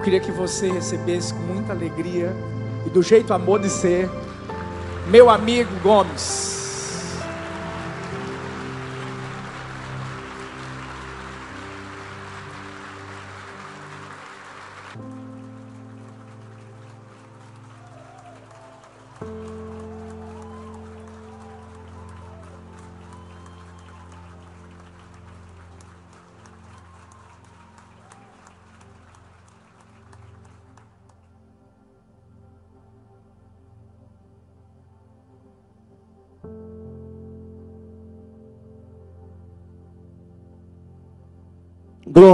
Eu queria que você recebesse com muita alegria e do jeito amor de ser, meu amigo Gomes.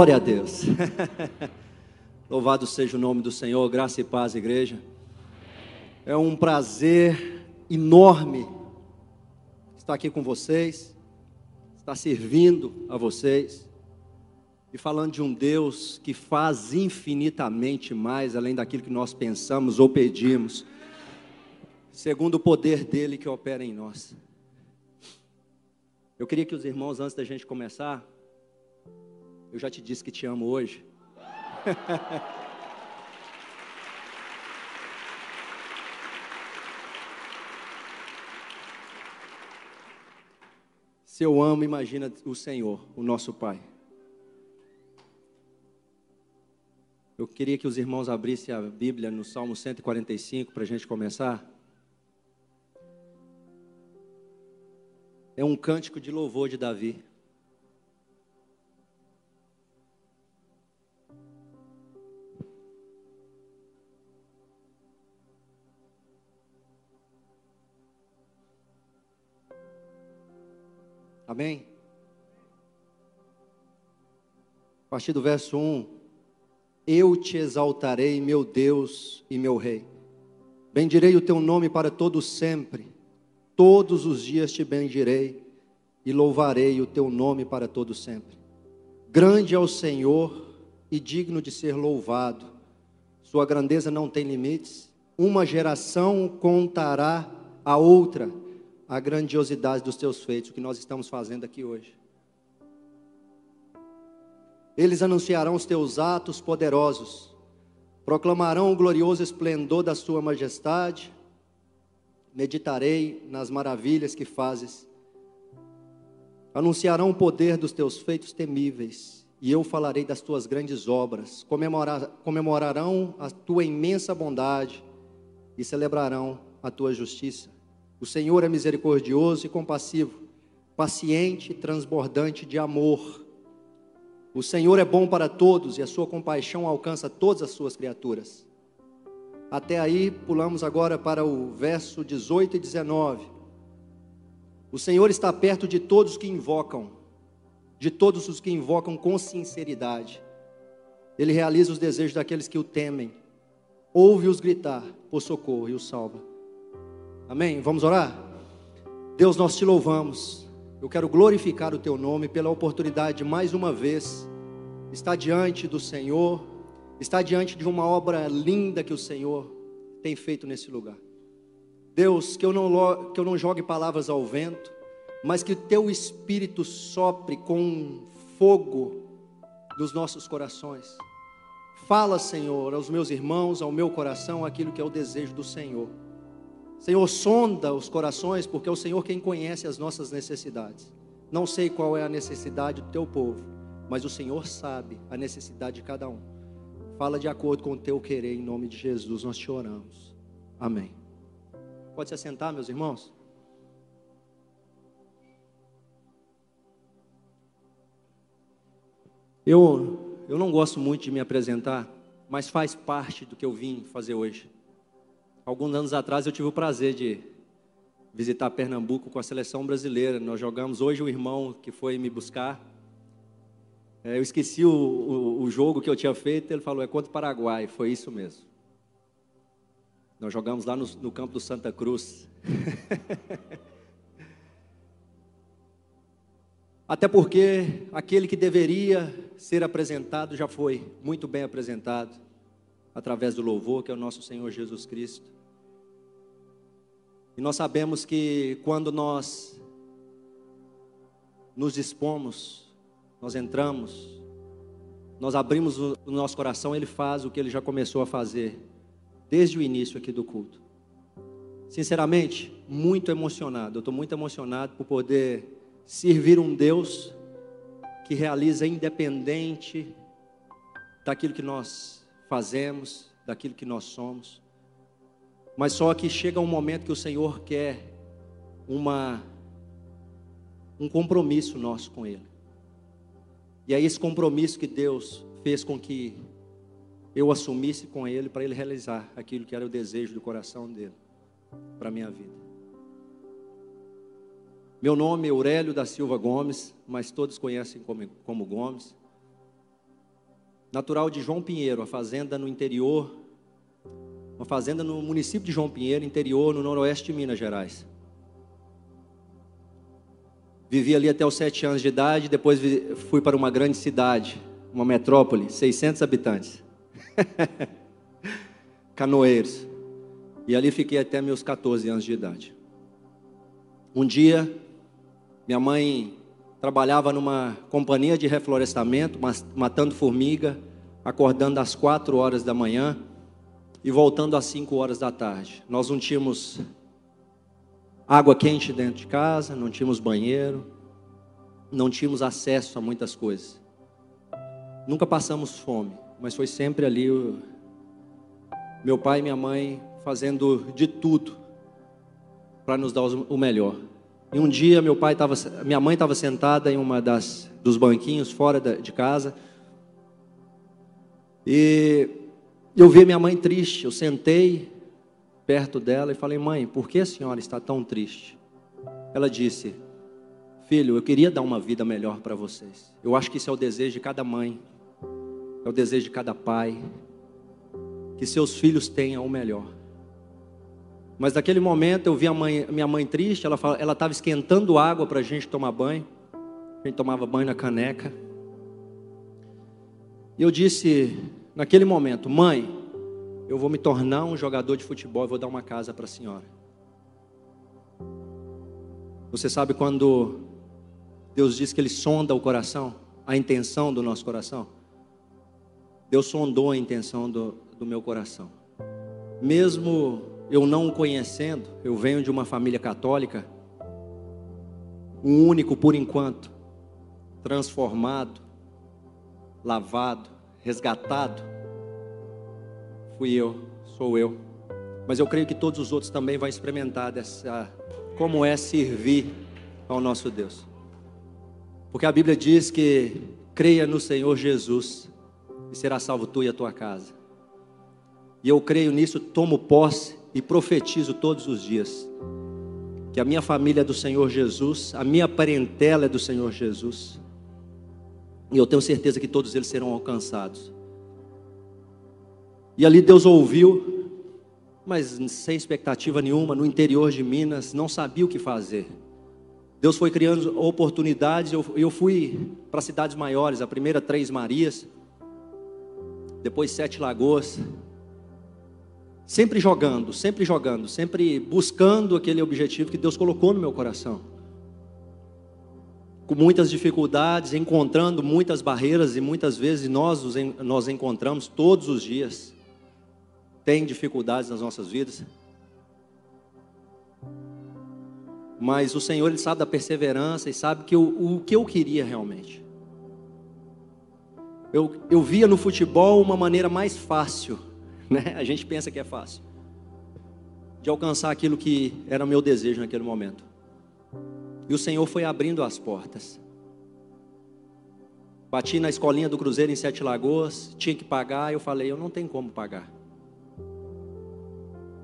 Glória a Deus. Louvado seja o nome do Senhor, graça e paz, igreja. É um prazer enorme estar aqui com vocês, estar servindo a vocês e falando de um Deus que faz infinitamente mais além daquilo que nós pensamos ou pedimos, segundo o poder dele que opera em nós. Eu queria que os irmãos, antes da gente começar, eu já te disse que te amo hoje. Se eu amo, imagina o Senhor, o nosso Pai. Eu queria que os irmãos abrissem a Bíblia no Salmo 145 para a gente começar. É um cântico de louvor de Davi. Amém? A partir do verso 1: Eu te exaltarei, meu Deus e meu Rei. Bendirei o teu nome para todo sempre. Todos os dias te bendirei e louvarei o teu nome para todo sempre. Grande é o Senhor e digno de ser louvado. Sua grandeza não tem limites. Uma geração contará a outra a grandiosidade dos teus feitos, o que nós estamos fazendo aqui hoje. Eles anunciarão os teus atos poderosos, proclamarão o glorioso esplendor da sua majestade, meditarei nas maravilhas que fazes, anunciarão o poder dos teus feitos temíveis, e eu falarei das tuas grandes obras, comemorar, comemorarão a tua imensa bondade e celebrarão a tua justiça. O Senhor é misericordioso e compassivo, paciente e transbordante de amor. O Senhor é bom para todos e a sua compaixão alcança todas as suas criaturas. Até aí, pulamos agora para o verso 18 e 19. O Senhor está perto de todos que invocam, de todos os que invocam com sinceridade. Ele realiza os desejos daqueles que o temem, ouve-os gritar por socorro e os salva. Amém? Vamos orar? Deus, nós te louvamos. Eu quero glorificar o teu nome pela oportunidade de mais uma vez estar diante do Senhor, estar diante de uma obra linda que o Senhor tem feito nesse lugar. Deus, que eu não, que eu não jogue palavras ao vento, mas que o teu espírito sopre com fogo dos nossos corações. Fala, Senhor, aos meus irmãos, ao meu coração, aquilo que é o desejo do Senhor. Senhor, sonda os corações, porque é o Senhor quem conhece as nossas necessidades. Não sei qual é a necessidade do teu povo, mas o Senhor sabe a necessidade de cada um. Fala de acordo com o teu querer, em nome de Jesus nós te oramos. Amém. Pode se assentar, meus irmãos? Eu, eu não gosto muito de me apresentar, mas faz parte do que eu vim fazer hoje. Alguns anos atrás eu tive o prazer de visitar Pernambuco com a seleção brasileira. Nós jogamos hoje o irmão que foi me buscar. É, eu esqueci o, o, o, jogo que eu tinha feito. Ele falou: é contra o Paraguai. Foi isso mesmo. Nós jogamos lá no, no campo do Santa Cruz. Até porque aquele que deveria ser apresentado já foi muito bem apresentado através do louvor, que é o nosso Senhor Jesus Cristo. E nós sabemos que quando nós nos dispomos, nós entramos nós abrimos o nosso coração, Ele faz o que Ele já começou a fazer desde o início aqui do culto. Sinceramente, muito emocionado. Eu estou muito emocionado por poder servir um Deus que realiza independente daquilo que nós fazemos, daquilo que nós somos. Mas só que chega um momento que o Senhor quer uma um compromisso nosso com ele. E é esse compromisso que Deus fez com que eu assumisse com ele para ele realizar aquilo que era o desejo do coração dele para minha vida. Meu nome é Aurélio da Silva Gomes, mas todos conhecem como, como Gomes. Natural de João Pinheiro, a fazenda no interior, uma fazenda no município de João Pinheiro, interior, no noroeste de Minas Gerais. Vivi ali até os sete anos de idade, depois fui para uma grande cidade, uma metrópole, 600 habitantes. Canoeiros. E ali fiquei até meus 14 anos de idade. Um dia, minha mãe trabalhava numa companhia de reflorestamento, matando formiga, acordando às 4 horas da manhã e voltando às 5 horas da tarde. Nós não tínhamos água quente dentro de casa, não tínhamos banheiro, não tínhamos acesso a muitas coisas. Nunca passamos fome, mas foi sempre ali o meu pai e minha mãe fazendo de tudo para nos dar o melhor. E um dia meu pai tava, minha mãe estava sentada em uma das dos banquinhos fora de casa e eu vi minha mãe triste. Eu sentei perto dela e falei: Mãe, por que a senhora está tão triste? Ela disse: Filho, eu queria dar uma vida melhor para vocês. Eu acho que isso é o desejo de cada mãe, é o desejo de cada pai, que seus filhos tenham o melhor. Mas naquele momento eu vi a mãe, minha mãe triste, ela estava esquentando água para a gente tomar banho. A gente tomava banho na caneca. E eu disse, naquele momento, mãe, eu vou me tornar um jogador de futebol e vou dar uma casa para a senhora. Você sabe quando Deus diz que Ele sonda o coração, a intenção do nosso coração? Deus sondou a intenção do, do meu coração. Mesmo eu não o conhecendo, eu venho de uma família católica, o único por enquanto, transformado, lavado, resgatado, fui eu, sou eu. Mas eu creio que todos os outros também vão experimentar dessa como é servir ao nosso Deus. Porque a Bíblia diz que creia no Senhor Jesus e será salvo tu e a tua casa. E eu creio nisso, tomo posse e profetizo todos os dias que a minha família é do Senhor Jesus, a minha parentela é do Senhor Jesus, e eu tenho certeza que todos eles serão alcançados. E ali Deus ouviu, mas sem expectativa nenhuma, no interior de Minas, não sabia o que fazer. Deus foi criando oportunidades, eu, eu fui para cidades maiores, a primeira Três Marias, depois Sete Lagoas, Sempre jogando, sempre jogando, sempre buscando aquele objetivo que Deus colocou no meu coração. Com muitas dificuldades, encontrando muitas barreiras e muitas vezes nós nós encontramos todos os dias. Tem dificuldades nas nossas vidas. Mas o Senhor ele sabe da perseverança e sabe que eu, o que eu queria realmente. Eu, eu via no futebol uma maneira mais fácil né? A gente pensa que é fácil. De alcançar aquilo que era meu desejo naquele momento. E o Senhor foi abrindo as portas. Bati na escolinha do Cruzeiro em Sete Lagoas, tinha que pagar, eu falei, eu não tenho como pagar.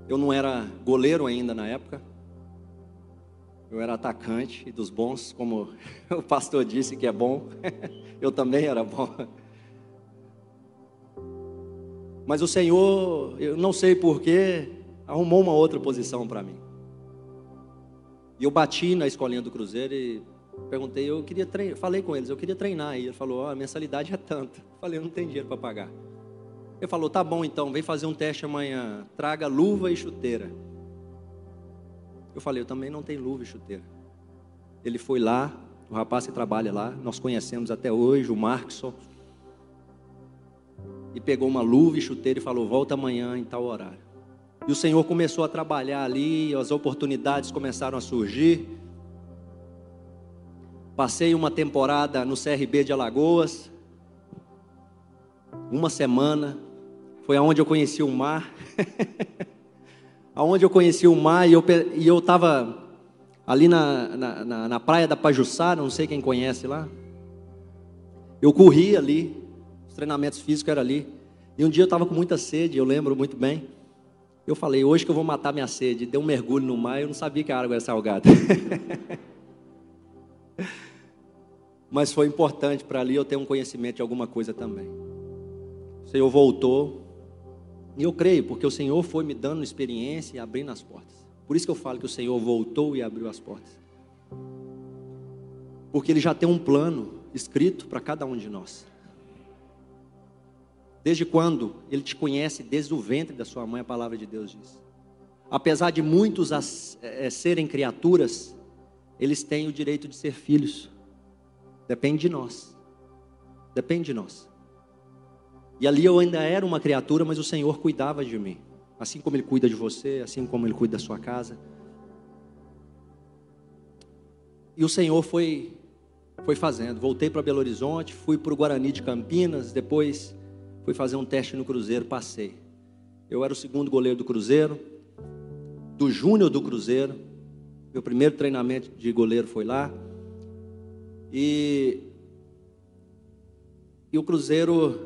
Eu não era goleiro ainda na época. Eu era atacante e dos bons, como o pastor disse que é bom. eu também era bom. Mas o Senhor, eu não sei porquê, arrumou uma outra posição para mim. E eu bati na escolinha do Cruzeiro e perguntei, eu queria treinar, falei com eles, eu queria treinar. E ele falou, oh, a mensalidade é tanta. Eu falei, eu não tenho dinheiro para pagar. Ele falou, tá bom então, vem fazer um teste amanhã, traga luva e chuteira. Eu falei, eu também não tenho luva e chuteira. Ele foi lá, o rapaz que trabalha lá, nós conhecemos até hoje, o Markson. e pegou uma luva e chuteiro e falou: Volta amanhã em tal horário. E o Senhor começou a trabalhar ali, as oportunidades começaram a surgir. Passei uma temporada no CRB de Alagoas, uma semana, foi aonde eu conheci o mar. aonde eu conheci o mar e eu e eu estava ali na, na, na, na praia da Pajuçara, não sei quem conhece lá. Eu corri ali, os treinamentos físicos eram ali. E um dia eu estava com muita sede, eu lembro muito bem. Eu falei, hoje que eu vou matar minha sede. Dei um mergulho no mar, eu não sabia que a água era salgada. Mas foi importante para ali eu ter um conhecimento de alguma coisa também. O Senhor voltou. E eu creio, porque o Senhor foi me dando experiência e abrindo as portas. Por isso que eu falo que o Senhor voltou e abriu as portas. Porque Ele já tem um plano escrito para cada um de nós. Desde quando Ele te conhece, desde o ventre da sua mãe, a palavra de Deus diz. Apesar de muitos as, é, serem criaturas, eles têm o direito de ser filhos. Depende de nós. Depende de nós. E ali eu ainda era uma criatura, mas o Senhor cuidava de mim. Assim como Ele cuida de você, assim como Ele cuida da sua casa. E o Senhor foi, foi fazendo. Voltei para Belo Horizonte, fui para o Guarani de Campinas, depois fui fazer um teste no Cruzeiro, passei. Eu era o segundo goleiro do Cruzeiro, do Júnior do Cruzeiro. Meu primeiro treinamento de goleiro foi lá. E, e o Cruzeiro,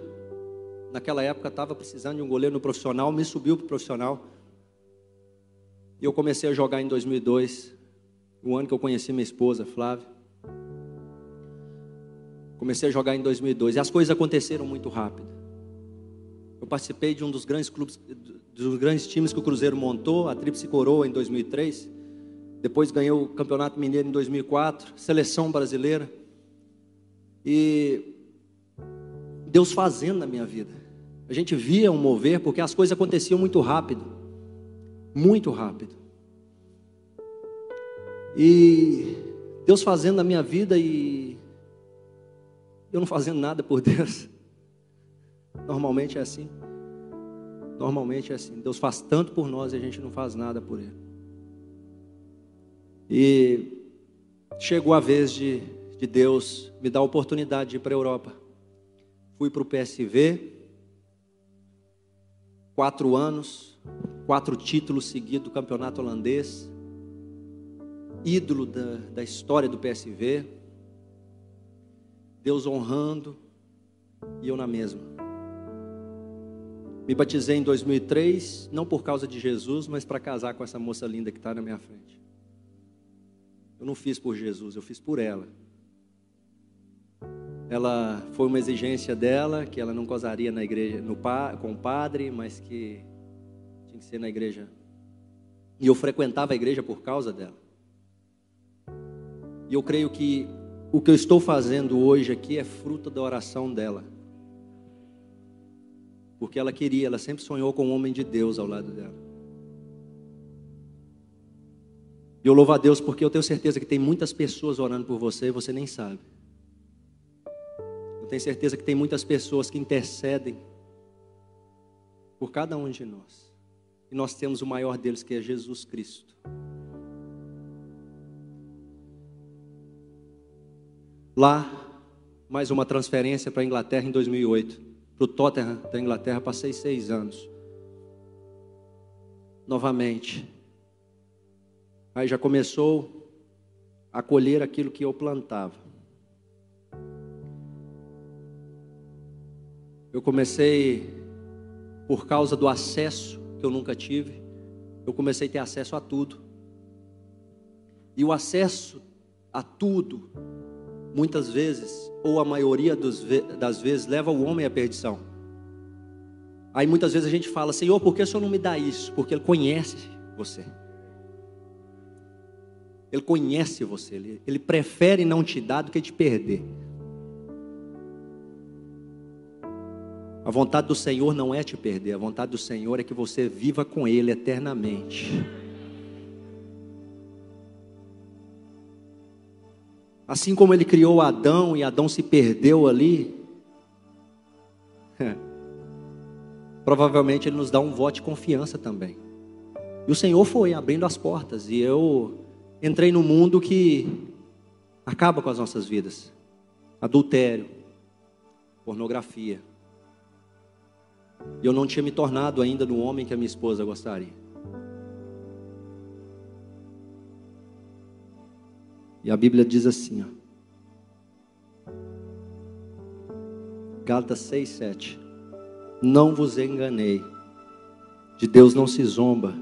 naquela época, estava precisando de um goleiro no profissional, me subiu para o profissional. E eu comecei a jogar em 2002, o ano que eu conheci minha esposa, Flávia. Comecei a jogar em 2002 e as coisas aconteceram muito rápido. Eu participei de um dos grandes clubes, dos grandes times que o Cruzeiro montou, a Tríplice Coroa em 2003. Depois ganhou o Campeonato Mineiro em 2004, seleção brasileira. E Deus fazendo na minha vida. A gente via um mover porque as coisas aconteciam muito rápido. Muito rápido. E Deus fazendo na minha vida e eu não fazendo nada por Deus. Normalmente é assim. Normalmente é assim. Deus faz tanto por nós e a gente não faz nada por Ele. E chegou a vez de, de Deus me dar a oportunidade de ir para a Europa. Fui para o PSV, quatro anos, quatro títulos seguidos do campeonato holandês, ídolo da, da história do PSV, Deus honrando e eu na mesma. Me batizei em 2003, não por causa de Jesus, mas para casar com essa moça linda que está na minha frente. Eu não fiz por Jesus, eu fiz por ela. Ela foi uma exigência dela que ela não casaria na igreja no, com o padre, mas que tinha que ser na igreja. E eu frequentava a igreja por causa dela. E eu creio que o que eu estou fazendo hoje aqui é fruto da oração dela porque ela queria, ela sempre sonhou com um homem de Deus ao lado dela. E eu louvo a Deus porque eu tenho certeza que tem muitas pessoas orando por você e você nem sabe. Eu tenho certeza que tem muitas pessoas que intercedem por cada um de nós. E nós temos o maior deles que é Jesus Cristo. Lá, mais uma transferência para a Inglaterra em 2008 para o Tottenham da Inglaterra, passei seis anos. Novamente. Aí já começou a colher aquilo que eu plantava. Eu comecei, por causa do acesso que eu nunca tive, eu comecei a ter acesso a tudo. E o acesso a tudo muitas vezes, ou a maioria das vezes, leva o homem à perdição. Aí muitas vezes a gente fala, Senhor, por que o Senhor não me dá isso? Porque Ele conhece você. Ele conhece você, ele, ele prefere não te dar do que te perder. A vontade do Senhor não é te perder, a vontade do Senhor é que você viva com Ele eternamente. Assim como ele criou Adão e Adão se perdeu ali, provavelmente Ele nos dá um voto de confiança também. E o Senhor foi abrindo as portas, e eu entrei no mundo que acaba com as nossas vidas: adultério, pornografia. E eu não tinha me tornado ainda no homem que a minha esposa gostaria. E a Bíblia diz assim, ó. Gálatas 6, 7. Não vos enganei. De Deus não se zomba,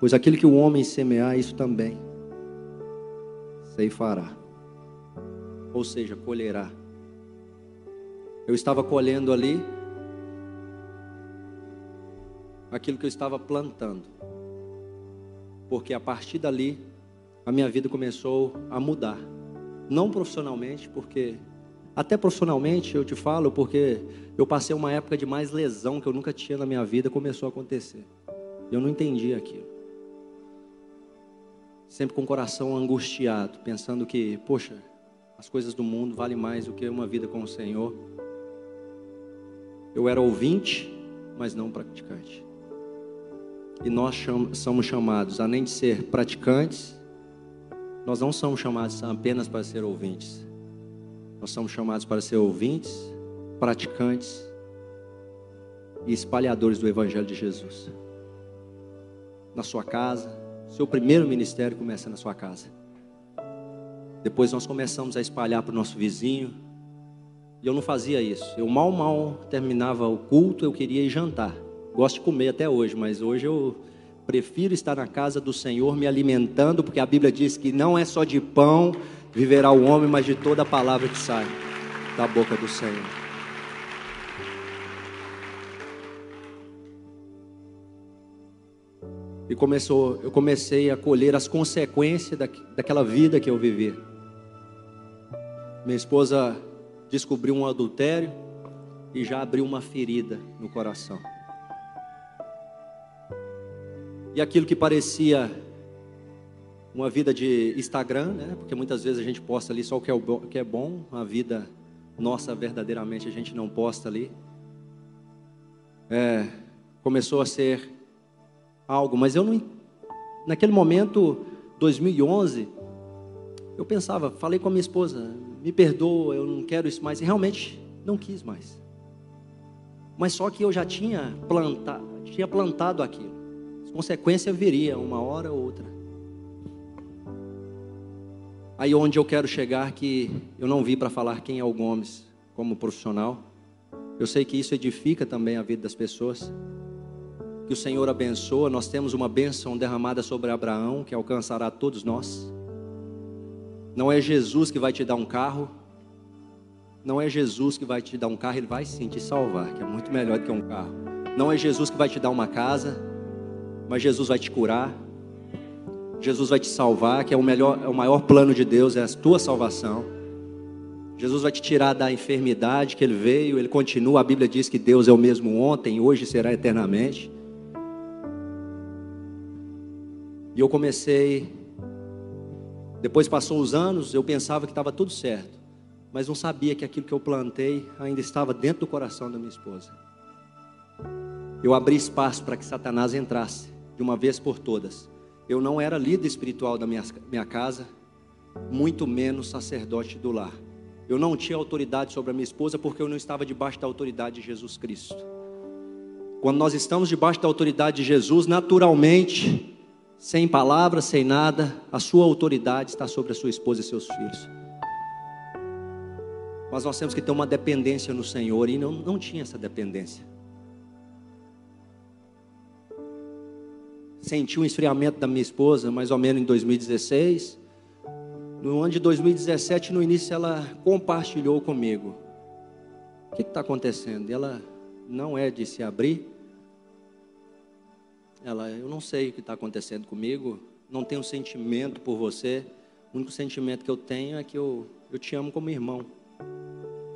pois aquilo que o homem semear, isso também ceifará. Ou seja, colherá. Eu estava colhendo ali aquilo que eu estava plantando. Porque a partir dali a minha vida começou a mudar. Não profissionalmente, porque até profissionalmente eu te falo, porque eu passei uma época de mais lesão que eu nunca tinha na minha vida, começou a acontecer. Eu não entendi aquilo. Sempre com o coração angustiado, pensando que, poxa, as coisas do mundo valem mais do que uma vida com o Senhor. Eu era ouvinte, mas não praticante. E nós somos chamados, além de ser praticantes, nós não somos chamados apenas para ser ouvintes. Nós somos chamados para ser ouvintes, praticantes e espalhadores do Evangelho de Jesus. Na sua casa, seu primeiro ministério começa na sua casa. Depois nós começamos a espalhar para o nosso vizinho. E eu não fazia isso. Eu mal, mal terminava o culto, eu queria ir jantar. Gosto de comer até hoje, mas hoje eu Prefiro estar na casa do Senhor me alimentando, porque a Bíblia diz que não é só de pão viverá o homem, mas de toda a palavra que sai da boca do Senhor. E começou, eu comecei a colher as consequências da, daquela vida que eu vivi. Minha esposa descobriu um adultério e já abriu uma ferida no coração. E aquilo que parecia uma vida de Instagram, né? Porque muitas vezes a gente posta ali só o que é, o que é bom, a vida nossa verdadeiramente a gente não posta ali. É, começou a ser algo, mas eu não. Naquele momento, 2011, eu pensava, falei com a minha esposa, me perdoa, eu não quero isso mais, e realmente não quis mais. Mas só que eu já tinha tinha plantado aquilo consequência viria uma hora ou outra. Aí onde eu quero chegar que eu não vi para falar quem é o Gomes como profissional. Eu sei que isso edifica também a vida das pessoas. Que o Senhor abençoa. Nós temos uma bênção derramada sobre Abraão que alcançará todos nós. Não é Jesus que vai te dar um carro. Não é Jesus que vai te dar um carro, ele vai sim te salvar, que é muito melhor do que um carro. Não é Jesus que vai te dar uma casa mas Jesus vai te curar. Jesus vai te salvar, que é o melhor, é o maior plano de Deus, é a tua salvação. Jesus vai te tirar da enfermidade que ele veio, ele continua, a Bíblia diz que Deus é o mesmo ontem, hoje será eternamente. E eu comecei, depois passou os anos, eu pensava que estava tudo certo, mas não sabia que aquilo que eu plantei ainda estava dentro do coração da minha esposa. Eu abri espaço para que Satanás entrasse de uma vez por todas. Eu não era líder espiritual da minha, minha casa, muito menos sacerdote do lar. Eu não tinha autoridade sobre a minha esposa porque eu não estava debaixo da autoridade de Jesus Cristo. Quando nós estamos debaixo da autoridade de Jesus, naturalmente, sem palavras, sem nada, a sua autoridade está sobre a sua esposa e seus filhos. Mas nós temos que ter uma dependência no Senhor e não, não tinha essa dependência. Senti um esfriamento da minha esposa, mais ou menos em 2016. No ano de 2017, no início, ela compartilhou comigo. O que está acontecendo? Ela não é de se abrir. Ela, eu não sei o que está acontecendo comigo. Não tenho sentimento por você. O único sentimento que eu tenho é que eu, eu te amo como irmão.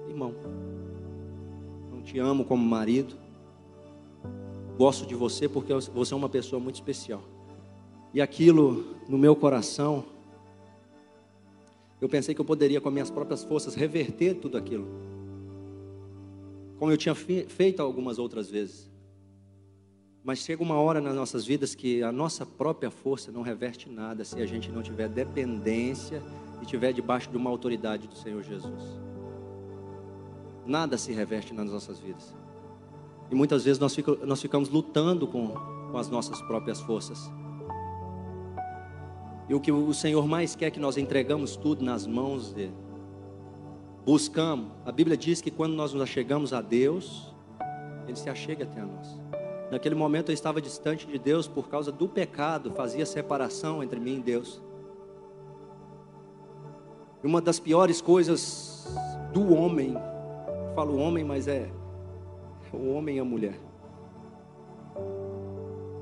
Irmão. Não te amo como marido. Gosto de você porque você é uma pessoa muito especial. E aquilo no meu coração, eu pensei que eu poderia, com minhas próprias forças, reverter tudo aquilo. Como eu tinha feito algumas outras vezes. Mas chega uma hora nas nossas vidas que a nossa própria força não reverte nada se a gente não tiver dependência e estiver debaixo de uma autoridade do Senhor Jesus. Nada se reverte nas nossas vidas. E muitas vezes nós, nós ficamos lutando com, com as nossas próprias forças. E o que o Senhor mais quer é que nós entregamos tudo nas mãos dele. Buscamos. A Bíblia diz que quando nós nos achegamos a Deus, Ele se achega até a nós. Naquele momento eu estava distante de Deus por causa do pecado, fazia separação entre mim e Deus. Uma das piores coisas do homem, eu falo homem, mas é o homem e a mulher.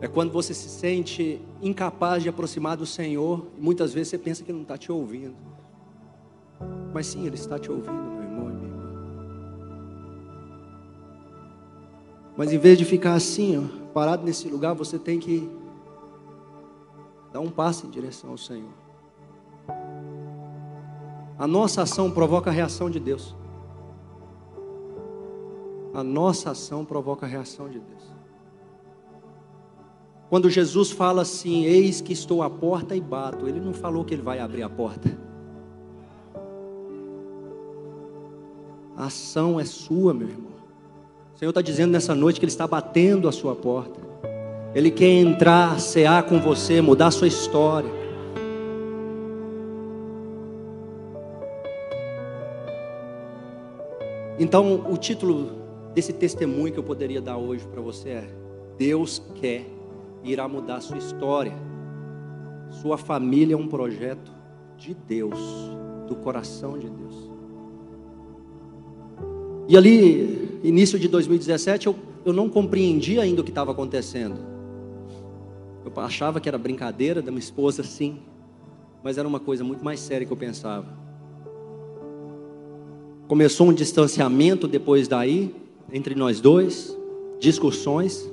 É quando você se sente incapaz de aproximar do Senhor e muitas vezes você pensa que Ele não está te ouvindo. Mas sim, Ele está te ouvindo, meu irmão e minha irmã. Mas em vez de ficar assim, ó, parado nesse lugar, você tem que dar um passo em direção ao Senhor. A nossa ação provoca a reação de Deus. A nossa ação provoca a reação de Deus. Quando Jesus fala assim: Eis que estou à porta e bato, ele não falou que ele vai abrir a porta. A ação é sua, meu irmão. O Senhor está dizendo nessa noite que Ele está batendo a sua porta. Ele quer entrar, cear com você, mudar a sua história. Então, o título desse testemunho que eu poderia dar hoje para você é: Deus quer irá mudar a sua história. Sua família é um projeto de Deus, do coração de Deus. E ali, início de 2017, eu, eu não compreendia ainda o que estava acontecendo. Eu achava que era brincadeira da minha esposa, sim, mas era uma coisa muito mais séria que eu pensava. Começou um distanciamento depois daí, entre nós dois, discussões.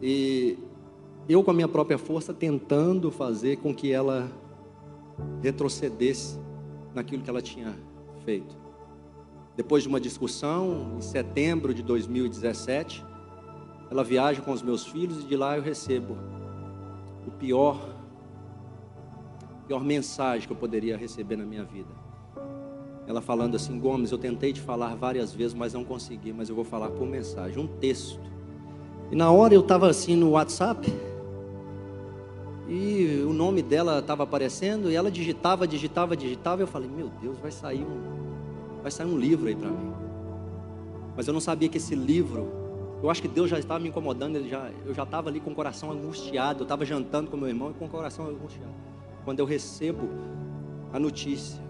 E eu, com a minha própria força, tentando fazer com que ela retrocedesse naquilo que ela tinha feito. Depois de uma discussão, em setembro de 2017, ela viaja com os meus filhos e de lá eu recebo o pior, pior mensagem que eu poderia receber na minha vida. Ela falando assim: Gomes, eu tentei te falar várias vezes, mas não consegui, mas eu vou falar por mensagem, um texto e na hora eu estava assim no WhatsApp, e o nome dela estava aparecendo, e ela digitava, digitava, digitava, e eu falei, meu Deus, vai sair um, vai sair um livro aí para mim. Mas eu não sabia que esse livro, eu acho que Deus já estava me incomodando, ele já, eu já estava ali com o coração angustiado, eu estava jantando com meu irmão e com o coração angustiado. Quando eu recebo a notícia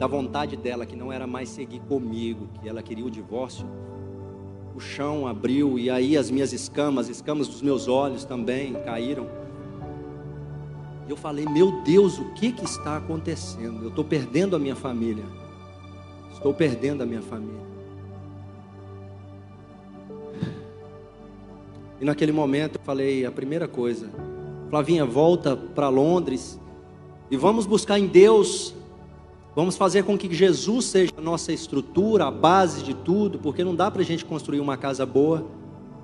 da vontade dela, que não era mais seguir comigo, que ela queria o divórcio, o chão abriu e aí as minhas escamas, escamas dos meus olhos também caíram. E eu falei: Meu Deus, o que, que está acontecendo? Eu estou perdendo a minha família. Estou perdendo a minha família. E naquele momento eu falei a primeira coisa: Flavinha, volta para Londres e vamos buscar em Deus Vamos fazer com que Jesus seja a nossa estrutura, a base de tudo, porque não dá para a gente construir uma casa boa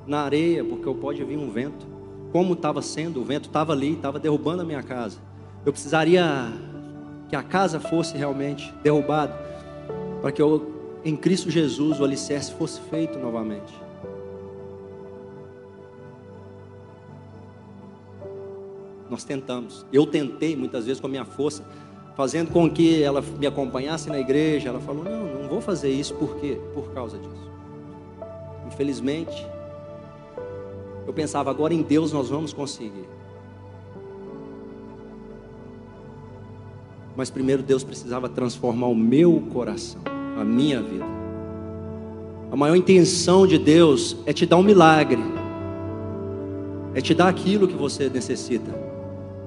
na areia, porque pode vir um vento. Como estava sendo, o vento estava ali, estava derrubando a minha casa. Eu precisaria que a casa fosse realmente derrubada, para que eu, em Cristo Jesus o alicerce fosse feito novamente. Nós tentamos, eu tentei muitas vezes com a minha força fazendo com que ela me acompanhasse na igreja. Ela falou: Não, não vou fazer isso, por quê? Por causa disso. Infelizmente, eu pensava: agora em Deus nós vamos conseguir. Mas primeiro Deus precisava transformar o meu coração, a minha vida. A maior intenção de Deus é te dar um milagre, é te dar aquilo que você necessita.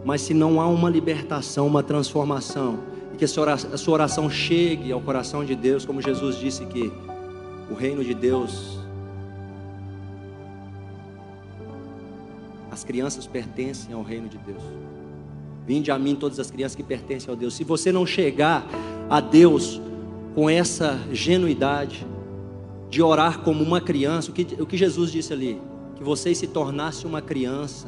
Mas se não há uma libertação, uma transformação, e que a sua oração chegue ao coração de Deus, como Jesus disse que o reino de Deus, as crianças pertencem ao reino de Deus. Vinde a mim todas as crianças que pertencem ao Deus. Se você não chegar a Deus com essa genuidade, de orar como uma criança, o que, o que Jesus disse ali, que vocês se tornassem uma criança.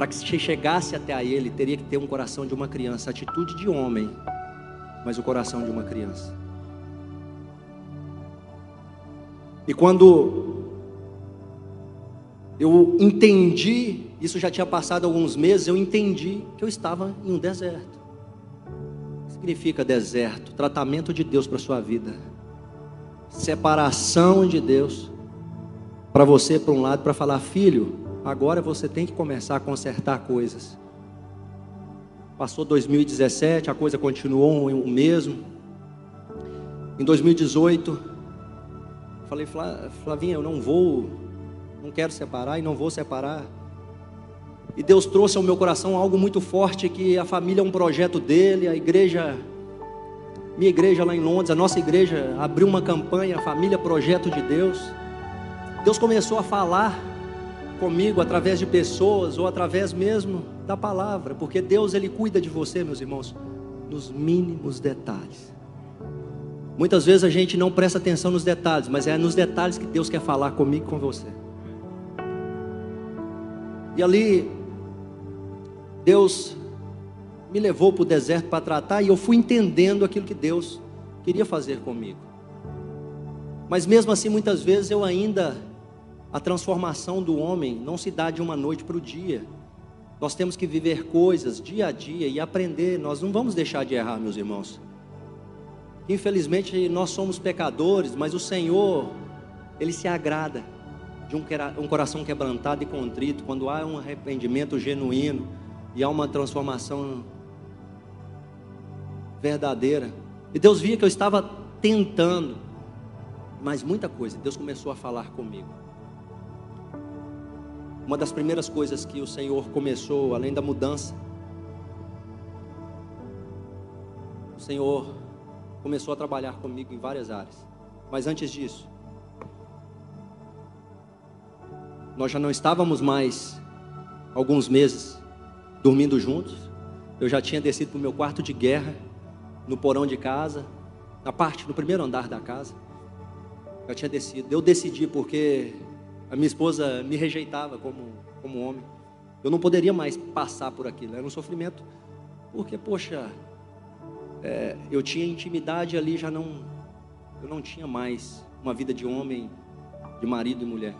Para que se chegasse até a Ele, teria que ter um coração de uma criança, atitude de homem, mas o coração de uma criança. E quando eu entendi, isso já tinha passado alguns meses, eu entendi que eu estava em um deserto. O que significa deserto? Tratamento de Deus para sua vida. Separação de Deus para você, para um lado, para falar, filho, agora você tem que começar a consertar coisas. Passou 2017, a coisa continuou o mesmo. Em 2018, falei, Flavinha, eu não vou não quero separar e não vou separar. E Deus trouxe ao meu coração algo muito forte que a família é um projeto dele, a igreja minha igreja lá em Londres, a nossa igreja abriu uma campanha, família projeto de Deus. Deus começou a falar comigo através de pessoas ou através mesmo da palavra, porque Deus ele cuida de você, meus irmãos, nos mínimos detalhes. Muitas vezes a gente não presta atenção nos detalhes, mas é nos detalhes que Deus quer falar comigo e com você. E ali, Deus me levou para o deserto para tratar e eu fui entendendo aquilo que Deus queria fazer comigo. Mas mesmo assim, muitas vezes eu ainda, a transformação do homem não se dá de uma noite para o dia. Nós temos que viver coisas dia a dia e aprender. Nós não vamos deixar de errar, meus irmãos. Infelizmente, nós somos pecadores, mas o Senhor, Ele se agrada de um, coração quebrantado e contrito, quando há um arrependimento genuíno e há uma transformação verdadeira. E Deus via que eu estava tentando, mas muita coisa. Deus começou a falar comigo. Uma das primeiras coisas que o Senhor começou, além da mudança, o Senhor começou a trabalhar comigo em várias áreas. Mas antes disso, nós já não estávamos mais alguns meses dormindo juntos. Eu já tinha descido para o meu quarto de guerra, no porão de casa, na parte, no primeiro andar da casa. Eu tinha descido. Eu decidi porque a minha esposa me rejeitava como, como homem. Eu não poderia mais passar por aquilo. Era um sofrimento. Porque, poxa, é, eu tinha intimidade ali, já não. Eu não tinha mais uma vida de homem, de marido e mulher.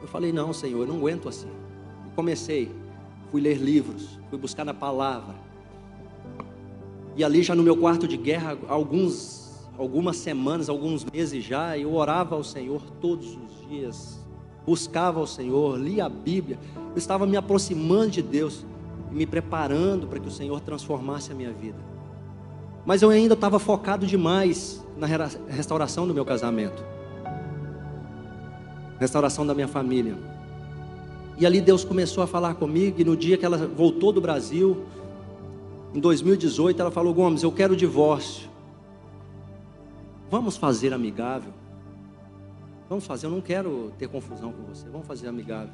Eu falei, não, Senhor, eu não aguento assim. E comecei, fui ler livros, fui buscar na palavra. E ali já no meu quarto de guerra, alguns, algumas semanas, alguns meses já, eu orava ao Senhor todos os dias, buscava ao Senhor, lia a Bíblia. Eu estava me aproximando de Deus e me preparando para que o Senhor transformasse a minha vida. Mas eu ainda estava focado demais na restauração do meu casamento restauração da minha família. E ali Deus começou a falar comigo, e no dia que ela voltou do Brasil, em 2018, ela falou: Gomes, eu quero divórcio. Vamos fazer amigável. Vamos fazer, eu não quero ter confusão com você. Vamos fazer amigável.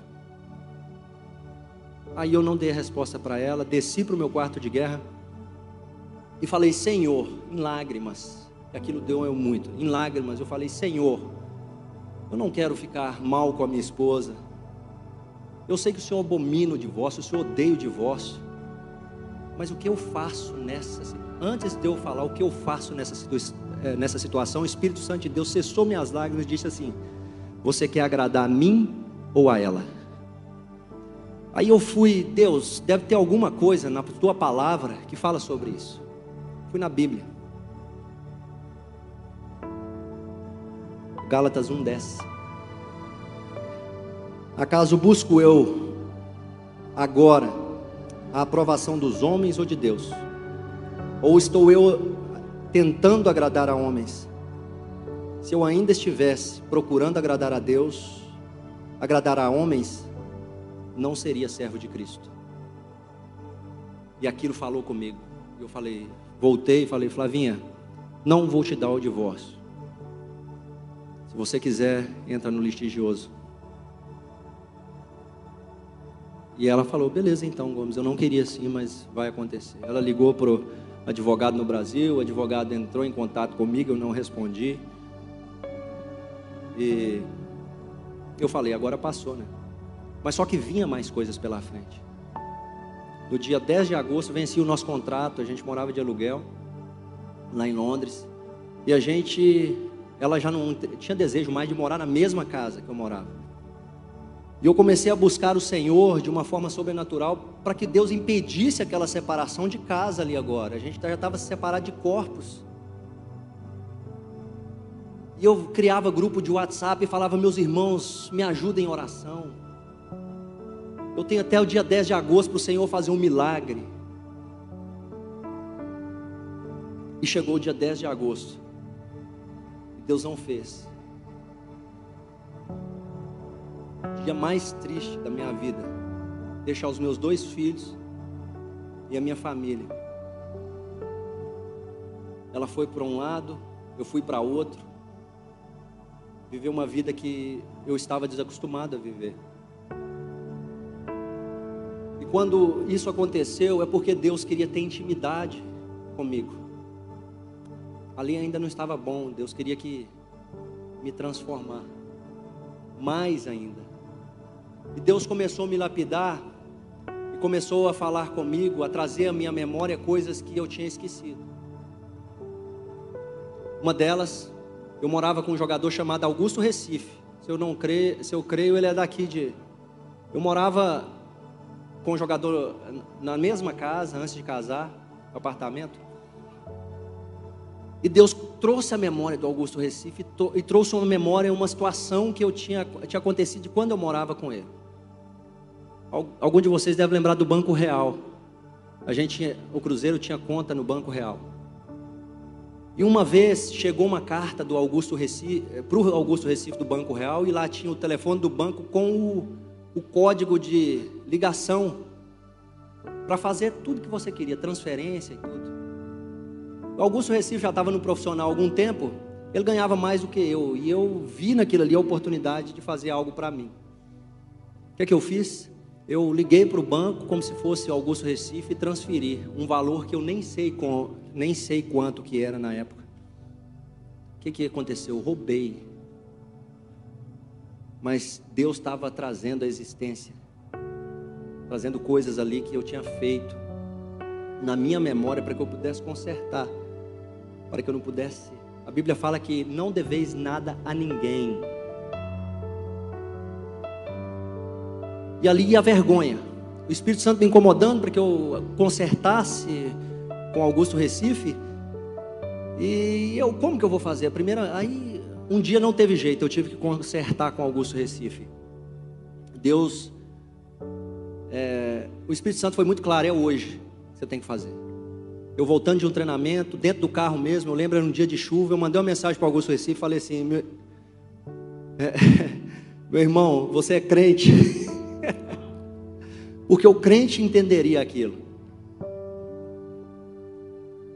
Aí eu não dei a resposta para ela, desci para o meu quarto de guerra e falei: Senhor, em lágrimas. Aquilo deu eu muito. Em lágrimas eu falei: Senhor, eu não quero ficar mal com a minha esposa. Eu sei que o Senhor abomina o divórcio, o Senhor odeia o divórcio. Mas o que eu faço nessa Antes de eu falar o que eu faço nessa, eh, nessa situação, o Espírito Santo de Deus cessou minhas lágrimas e disse assim: Você quer agradar a mim ou a ela? Aí eu fui, Deus, deve ter alguma coisa na tua palavra que fala sobre isso. Fui na Bíblia. Gálatas 1:10. Acaso busco eu agora a aprovação dos homens ou de Deus? Ou estou eu tentando agradar a homens? Se eu ainda estivesse procurando agradar a Deus, agradar a homens, não seria servo de Cristo. E aquilo falou comigo. Eu falei, voltei e falei, Flavinha, não vou te dar o divórcio. Se você quiser, entra no litigioso. E ela falou: beleza, então, Gomes, eu não queria assim, mas vai acontecer. Ela ligou para o advogado no Brasil, o advogado entrou em contato comigo, eu não respondi. E eu falei, agora passou, né? Mas só que vinha mais coisas pela frente. No dia 10 de agosto vencia o nosso contrato, a gente morava de aluguel lá em Londres. E a gente, ela já não tinha desejo mais de morar na mesma casa que eu morava. E eu comecei a buscar o Senhor de uma forma sobrenatural para que Deus impedisse aquela separação de casa ali agora. A gente já estava separado de corpos. E eu criava grupo de WhatsApp e falava: meus irmãos, me ajudem em oração. Eu tenho até o dia 10 de agosto para o Senhor fazer um milagre. E chegou o dia 10 de agosto. Deus não fez. Dia mais triste da minha vida. Deixar os meus dois filhos e a minha família. Ela foi para um lado, eu fui para outro. Viver uma vida que eu estava desacostumado a viver. E quando isso aconteceu, é porque Deus queria ter intimidade comigo. Ali ainda não estava bom, Deus queria que me transformar mais ainda. E Deus começou a me lapidar e começou a falar comigo, a trazer à minha memória coisas que eu tinha esquecido. Uma delas, eu morava com um jogador chamado Augusto Recife. Se eu não creio, se eu creio, ele é daqui de. Eu morava com um jogador na mesma casa antes de casar, apartamento. E Deus trouxe a memória do Augusto Recife e trouxe uma memória uma situação que eu tinha, tinha acontecido quando eu morava com ele. Algum de vocês deve lembrar do Banco Real. A gente, o Cruzeiro tinha conta no Banco Real. E uma vez chegou uma carta do Augusto Recife, para o Augusto Recife do Banco Real e lá tinha o telefone do banco com o, o código de ligação para fazer tudo que você queria, transferência e tudo. O Augusto Recife já estava no profissional há algum tempo, ele ganhava mais do que eu, e eu vi naquilo ali a oportunidade de fazer algo para mim. O que é que eu fiz? Eu liguei para o banco como se fosse Augusto Recife e transferi um valor que eu nem sei, com, nem sei quanto que era na época. O que, que aconteceu? Eu roubei. Mas Deus estava trazendo a existência, trazendo coisas ali que eu tinha feito na minha memória para que eu pudesse consertar para que eu não pudesse. A Bíblia fala que não deveis nada a ninguém. E ali a vergonha. O Espírito Santo me incomodando para que eu consertasse com Augusto Recife. E eu, como que eu vou fazer? A primeira, aí um dia não teve jeito, eu tive que consertar com Augusto Recife. Deus, é, o Espírito Santo foi muito claro, é hoje que você tem que fazer. Eu voltando de um treinamento, dentro do carro mesmo, eu lembro, era um dia de chuva, eu mandei uma mensagem para Augusto Recife falei assim: meu, é, meu irmão, você é crente. Porque o crente entenderia aquilo.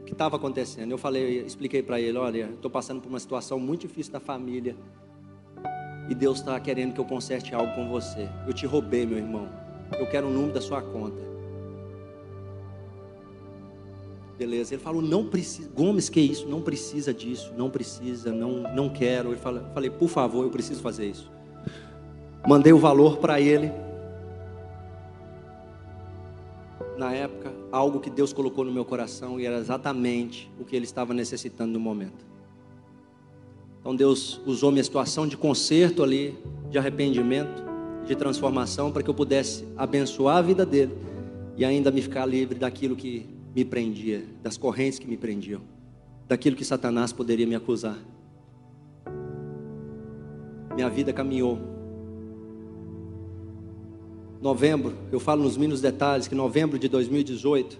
O que estava acontecendo? Eu falei, expliquei para ele: olha, estou passando por uma situação muito difícil da família. E Deus está querendo que eu conserte algo com você. Eu te roubei, meu irmão. Eu quero o número da sua conta. Beleza. Ele falou, não precisa. Gomes, que isso? Não precisa disso. Não precisa, não, não quero. Eu falei, por favor, eu preciso fazer isso. Mandei o valor para ele. Na época, algo que Deus colocou no meu coração e era exatamente o que ele estava necessitando no momento. Então Deus usou minha situação de conserto ali, de arrependimento, de transformação, para que eu pudesse abençoar a vida dele e ainda me ficar livre daquilo que me prendia, das correntes que me prendiam, daquilo que Satanás poderia me acusar. Minha vida caminhou. Novembro, eu falo nos mínimos detalhes que novembro de 2018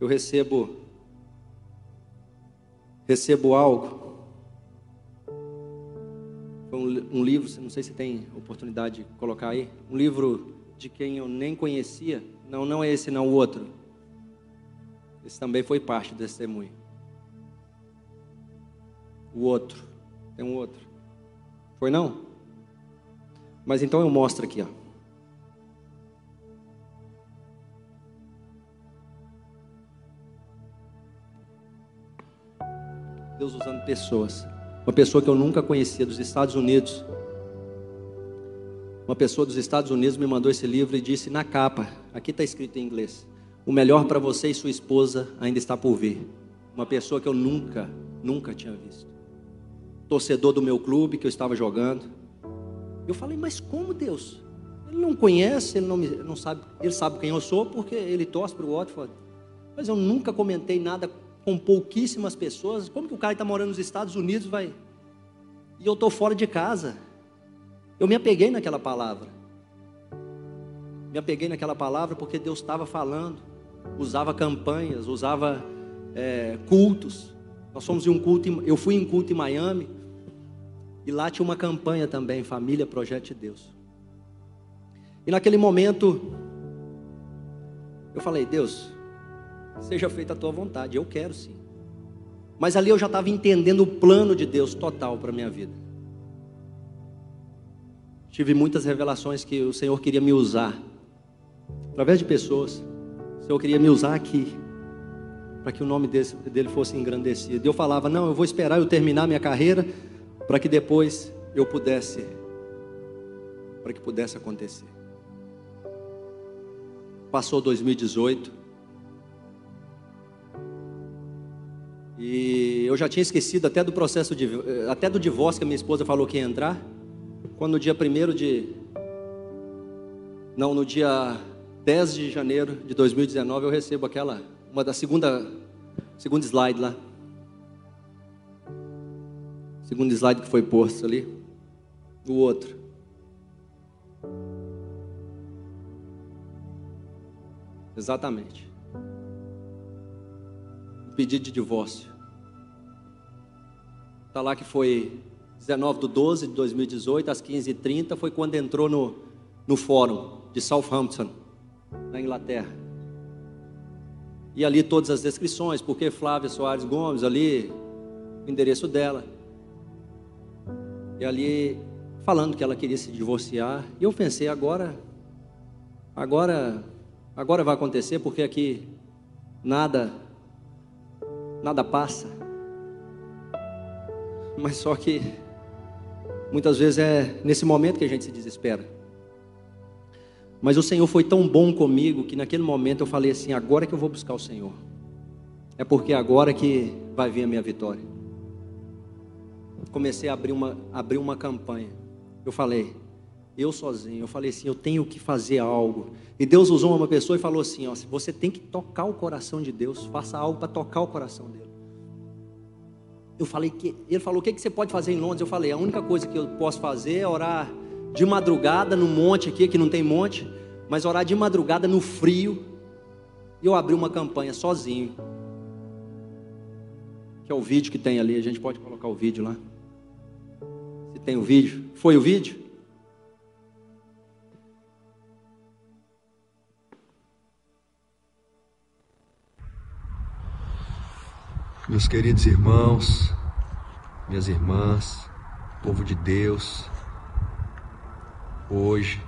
eu recebo recebo algo. Foi um, um livro, não sei se tem oportunidade de colocar aí, um livro de quem eu nem conhecia. Não, não é esse, não o outro esse também foi parte do testemunho. O outro. Tem um outro. Foi não? Mas então eu mostro aqui, ó. Deus usando pessoas. Uma pessoa que eu nunca conhecia dos Estados Unidos. Uma pessoa dos Estados Unidos me mandou esse livro e disse na capa, aqui está escrito em inglês: O melhor para você e sua esposa ainda está por vir. Uma pessoa que eu nunca, nunca tinha visto. Torcedor do meu clube que eu estava jogando. Eu falei, mas como Deus? Ele não conhece, ele não, me, não sabe, ele sabe quem eu sou porque ele torce para o Watford. Mas eu nunca comentei nada com pouquíssimas pessoas. Como que o cara está morando nos Estados Unidos vai? E eu estou fora de casa. Eu me apeguei naquela palavra. Me apeguei naquela palavra porque Deus estava falando. Usava campanhas, usava é, cultos. Nós fomos em um culto, eu fui em culto em Miami. E lá tinha uma campanha também, Família Projeto de Deus. E naquele momento, eu falei, Deus, seja feita a tua vontade, eu quero sim. Mas ali eu já estava entendendo o plano de Deus total para a minha vida. Tive muitas revelações que o Senhor queria me usar, através de pessoas. O Senhor queria me usar aqui, para que o nome dele fosse engrandecido. Eu falava: não, eu vou esperar eu terminar minha carreira, para que depois eu pudesse, para que pudesse acontecer. Passou 2018. E eu já tinha esquecido até do processo de até do divórcio que a minha esposa falou que ia entrar. Quando no dia 1 de não, no dia 10 de janeiro de 2019 eu recebo aquela uma da segunda segundo slide lá. Segundo slide que foi posto ali. O outro. Exatamente pedido de divórcio. Está lá que foi 19 de 12 de 2018, às 15h30, foi quando entrou no, no fórum de Southampton, na Inglaterra. E ali todas as descrições, porque Flávia Soares Gomes, ali, o endereço dela. E ali, falando que ela queria se divorciar. E eu pensei, agora, agora, agora vai acontecer, porque aqui nada nada passa. Mas só que muitas vezes é nesse momento que a gente se desespera. Mas o Senhor foi tão bom comigo que naquele momento eu falei assim: agora que eu vou buscar o Senhor. É porque agora que vai vir a minha vitória. Comecei a abrir uma, abrir uma campanha. Eu falei, eu sozinho, eu falei assim, eu tenho que fazer algo. E Deus usou uma pessoa e falou assim: ó, você tem que tocar o coração de Deus, faça algo para tocar o coração dele. Eu falei que ele falou: o que, que você pode fazer em Londres? Eu falei: a única coisa que eu posso fazer é orar de madrugada no monte aqui, que não tem monte, mas orar de madrugada no frio. E eu abri uma campanha sozinho. Que é o vídeo que tem ali, a gente pode colocar o vídeo lá. Se tem o vídeo. Foi o vídeo? Meus queridos irmãos, minhas irmãs, povo de Deus, hoje,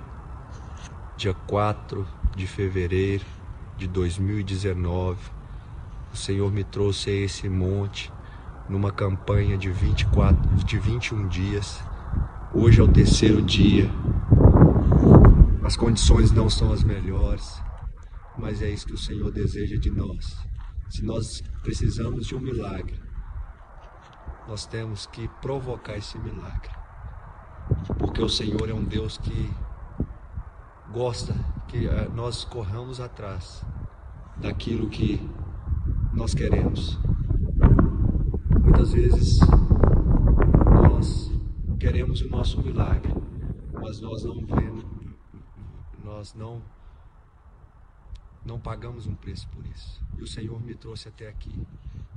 dia 4 de fevereiro de 2019, o Senhor me trouxe a esse monte numa campanha de 24, de 21 dias. Hoje é o terceiro dia. As condições não são as melhores, mas é isso que o Senhor deseja de nós se nós precisamos de um milagre, nós temos que provocar esse milagre. Porque o Senhor é um Deus que gosta que eh, nós corramos atrás daquilo que nós queremos. Muitas vezes nós queremos o nosso milagre, mas nós não vemos, nós não não pagamos um preço por isso. E o Senhor me trouxe até aqui.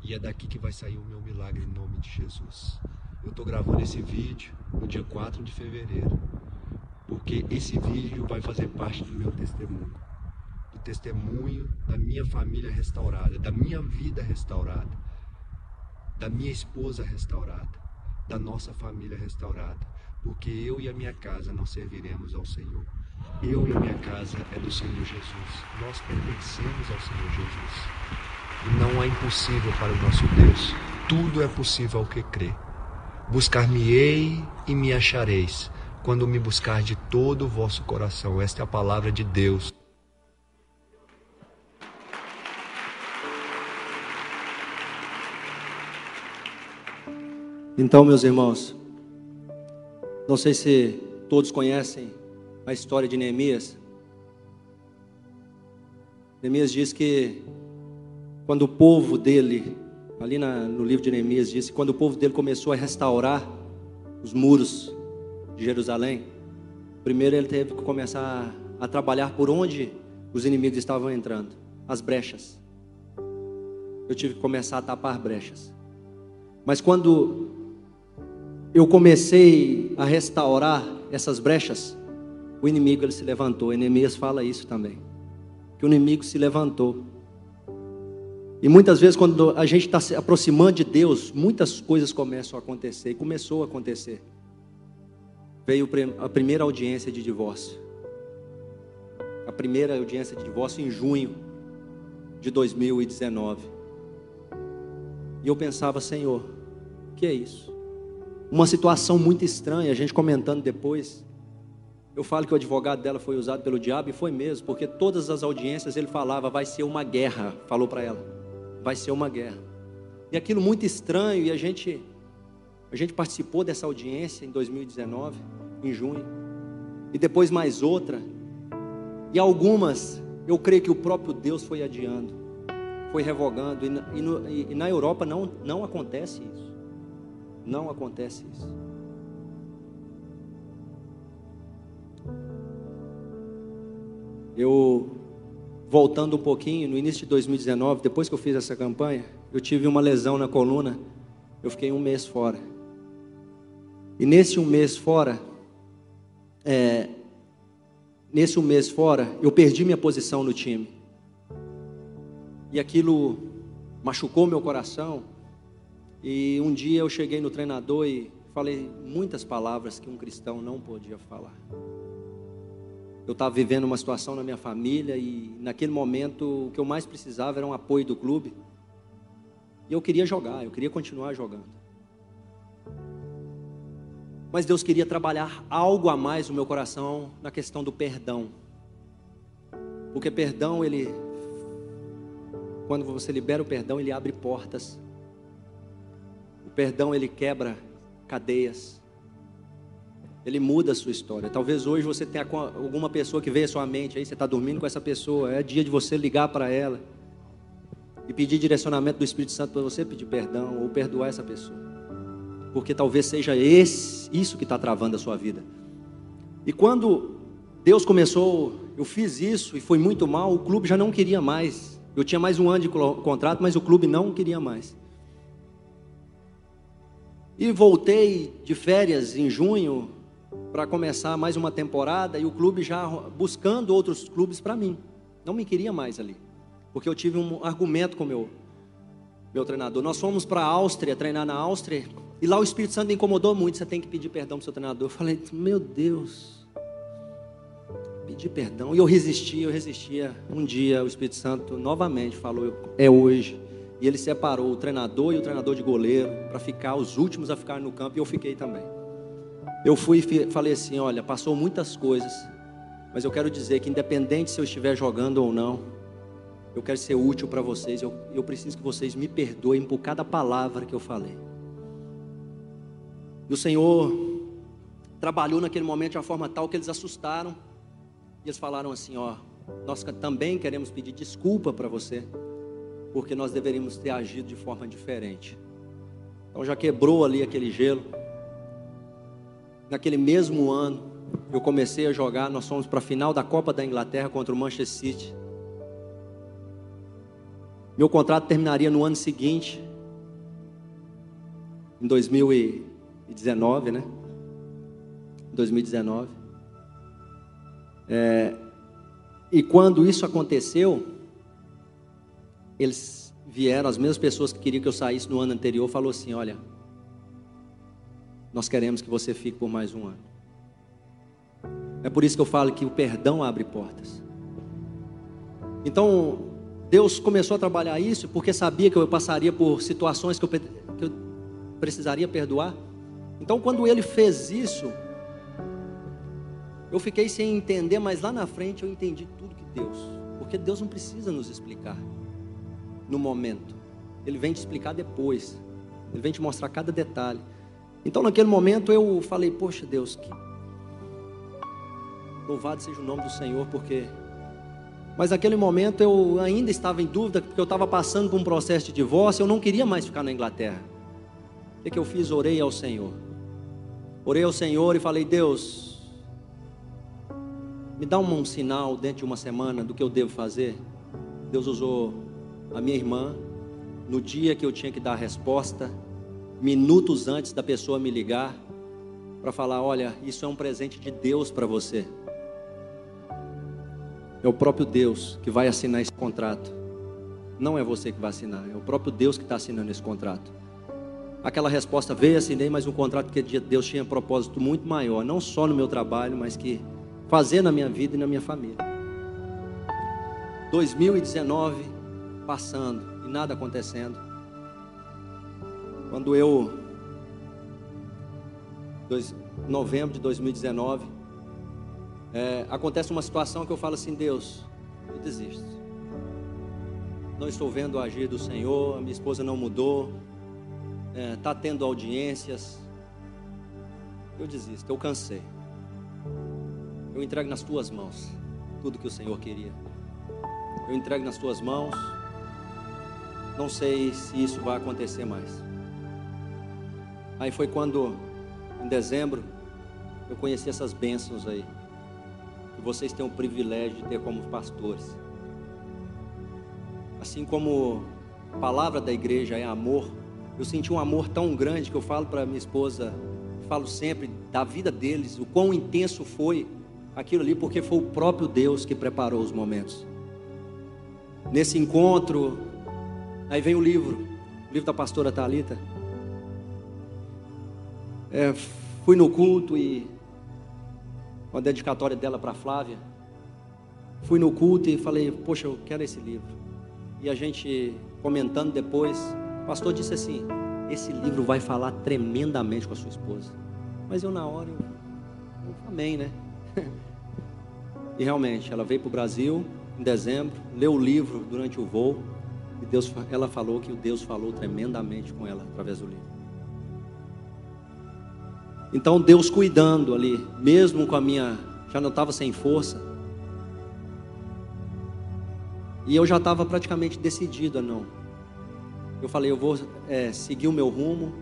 E é daqui que vai sair o meu milagre em nome de Jesus. Eu estou gravando esse vídeo no dia 4 de fevereiro. Porque esse vídeo vai fazer parte do meu testemunho. Do testemunho da minha família restaurada, da minha vida restaurada, da minha esposa restaurada, da nossa família restaurada. Porque eu e a minha casa não serviremos ao Senhor. Eu e minha casa é do Senhor Jesus. Nós pertencemos ao Senhor Jesus. E não há impossível para o nosso Deus. Tudo é possível ao que crê. Buscar-me-ei e me achareis, quando me buscar de todo o vosso coração. Esta é a palavra de Deus. Então, meus irmãos, não sei se todos conhecem a história de Neemias. Neemias diz que quando o povo dele, ali na, no livro de Neemias, diz que quando o povo dele começou a restaurar os muros de Jerusalém, primeiro ele teve que começar a trabalhar por onde os inimigos estavam entrando as brechas. Eu tive que começar a tapar brechas. Mas quando eu comecei a restaurar essas brechas, o inimigo ele se levantou. Neemias fala isso também. Que o inimigo se levantou. E muitas vezes, quando a gente está se aproximando de Deus, muitas coisas começam a acontecer. E começou a acontecer. Veio a primeira audiência de divórcio. A primeira audiência de divórcio em junho de 2019. E eu pensava, Senhor, o que é isso? uma situação muito estranha, a gente comentando depois. Eu falo que o advogado dela foi usado pelo diabo e foi mesmo, porque todas as audiências ele falava vai ser uma guerra, falou para ela. Vai ser uma guerra. E aquilo muito estranho e a gente a gente participou dessa audiência em 2019, em junho. E depois mais outra. E algumas, eu creio que o próprio Deus foi adiando, foi revogando. E, e, no, e na Europa não, não acontece isso. Não acontece isso. Eu, voltando um pouquinho, no início de 2019, depois que eu fiz essa campanha, eu tive uma lesão na coluna, eu fiquei um mês fora. E nesse um mês fora, é, nesse um mês fora, eu perdi minha posição no time. E aquilo machucou meu coração, e um dia eu cheguei no treinador e falei muitas palavras que um cristão não podia falar. Eu estava vivendo uma situação na minha família e naquele momento o que eu mais precisava era um apoio do clube. E eu queria jogar, eu queria continuar jogando. Mas Deus queria trabalhar algo a mais no meu coração na questão do perdão. Porque perdão, ele quando você libera o perdão, ele abre portas o perdão ele quebra cadeias. Ele muda a sua história. Talvez hoje você tenha alguma pessoa que veio à sua mente aí, você está dormindo com essa pessoa, é dia de você ligar para ela e pedir direcionamento do Espírito Santo para você pedir perdão ou perdoar essa pessoa. Porque talvez seja esse, isso que está travando a sua vida. E quando Deus começou, eu fiz isso e foi muito mal, o clube já não queria mais. Eu tinha mais um ano de contrato, mas o clube não queria mais. E voltei de férias em junho para começar mais uma temporada e o clube já buscando outros clubes para mim. Não me queria mais ali, porque eu tive um argumento com meu meu treinador. Nós fomos para a Áustria treinar na Áustria e lá o Espírito Santo incomodou muito. Você tem que pedir perdão para seu treinador. Eu falei, meu Deus, pedir perdão. E eu resisti, eu resistia. Um dia o Espírito Santo novamente falou: é hoje. E ele separou o treinador e o treinador de goleiro para ficar os últimos a ficar no campo e eu fiquei também. Eu fui e falei assim: olha, passou muitas coisas, mas eu quero dizer que independente se eu estiver jogando ou não, eu quero ser útil para vocês. Eu, eu preciso que vocês me perdoem por cada palavra que eu falei. E o Senhor trabalhou naquele momento de uma forma tal que eles assustaram. E eles falaram assim: ó, nós também queremos pedir desculpa para você porque nós deveríamos ter agido de forma diferente. Então já quebrou ali aquele gelo. Naquele mesmo ano, eu comecei a jogar, nós fomos para a final da Copa da Inglaterra contra o Manchester City. Meu contrato terminaria no ano seguinte, em 2019, né? 2019. É, e quando isso aconteceu, eles vieram, as mesmas pessoas que queriam que eu saísse no ano anterior, falou assim: olha, nós queremos que você fique por mais um ano. É por isso que eu falo que o perdão abre portas. Então, Deus começou a trabalhar isso porque sabia que eu passaria por situações que eu, que eu precisaria perdoar. Então, quando ele fez isso, eu fiquei sem entender, mas lá na frente eu entendi tudo que Deus, porque Deus não precisa nos explicar no momento, Ele vem te explicar depois, Ele vem te mostrar cada detalhe. Então, naquele momento, eu falei: Poxa, Deus, que louvado seja o nome do Senhor, porque. Mas naquele momento eu ainda estava em dúvida, porque eu estava passando por um processo de divórcio, eu não queria mais ficar na Inglaterra. O que, que eu fiz? Orei ao Senhor. Orei ao Senhor e falei: Deus, me dá um, sinal dentro de uma semana do que eu devo fazer. Deus usou a minha irmã no dia que eu tinha que dar a resposta, minutos antes da pessoa me ligar, para falar: olha, isso é um presente de Deus para você. É o próprio Deus que vai assinar esse contrato. Não é você que vai assinar, é o próprio Deus que está assinando esse contrato. Aquela resposta veio, assinei, mas um contrato que Deus tinha um propósito muito maior, não só no meu trabalho, mas que fazer na minha vida e na minha família. 2019 passando e nada acontecendo. Quando eu, dois, novembro de 2019, é, acontece uma situação que eu falo assim: Deus, eu desisto. Não estou vendo o agir do Senhor, a minha esposa não mudou, está é, tá tendo audiências. Eu desisto, eu cansei. Eu entrego nas tuas mãos tudo que o Senhor queria. Eu entrego nas tuas mãos. Não sei se isso vai acontecer mais. Aí foi quando, em dezembro, eu conheci essas bênçãos aí. Que vocês têm o privilégio de ter como pastores. Assim como a palavra da igreja é amor, eu senti um amor tão grande que eu falo para minha esposa, falo sempre da vida deles, o quão intenso foi aquilo ali, porque foi o próprio Deus que preparou os momentos. Nesse encontro, aí vem o livro, o livro da pastora Talita. É, fui no culto e uma dedicatória dela para Flávia. Fui no culto e falei, poxa, eu quero esse livro. E a gente comentando depois, o pastor disse assim: esse livro vai falar tremendamente com a sua esposa. Mas eu na hora, eu, eu amém, né? e realmente, ela veio para o Brasil em dezembro, leu o livro durante o voo e Deus, ela falou que o Deus falou tremendamente com ela através do livro. Então Deus cuidando ali, mesmo com a minha, já não estava sem força, e eu já estava praticamente decidido a não eu falei, eu vou é, seguir o meu rumo.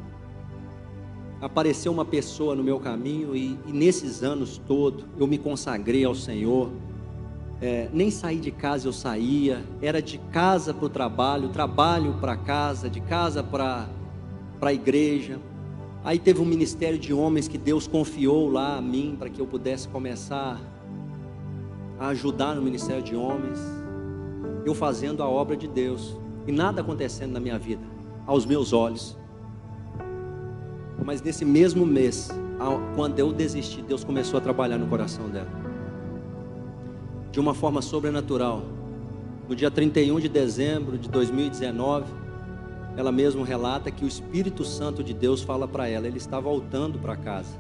Apareceu uma pessoa no meu caminho e, e nesses anos todos eu me consagrei ao Senhor. É, nem sair de casa eu saía, era de casa para o trabalho, trabalho para casa, de casa para a igreja. Aí teve um ministério de homens que Deus confiou lá a mim para que eu pudesse começar a ajudar no ministério de homens. Eu fazendo a obra de Deus e nada acontecendo na minha vida, aos meus olhos. Mas nesse mesmo mês, quando eu desisti, Deus começou a trabalhar no coração dela. De uma forma sobrenatural. No dia 31 de dezembro de 2019, ela mesma relata que o Espírito Santo de Deus fala para ela: ele está voltando para casa.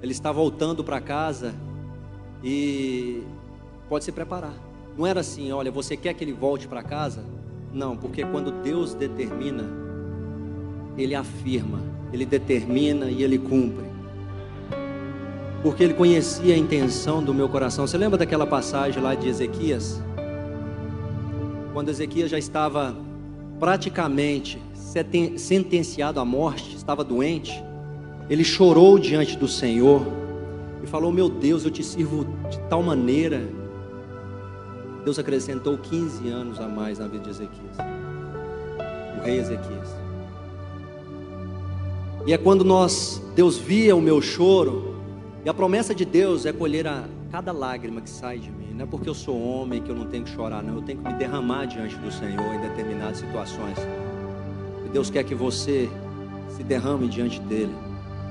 Ele está voltando para casa e pode se preparar. Não era assim, olha, você quer que ele volte para casa? Não, porque quando Deus determina, ele afirma, ele determina e ele cumpre. Porque ele conhecia a intenção do meu coração. Você lembra daquela passagem lá de Ezequias? Quando Ezequias já estava praticamente sentenciado à morte, estava doente, ele chorou diante do Senhor e falou: Meu Deus, eu te sirvo de tal maneira Deus acrescentou 15 anos a mais na vida de Ezequias, o rei Ezequias. E é quando nós, Deus via o meu choro, e a promessa de Deus é colher a cada lágrima que sai de mim. Não é porque eu sou homem que eu não tenho que chorar, não. Eu tenho que me derramar diante do Senhor em determinadas situações. E Deus quer que você se derrame diante dEle.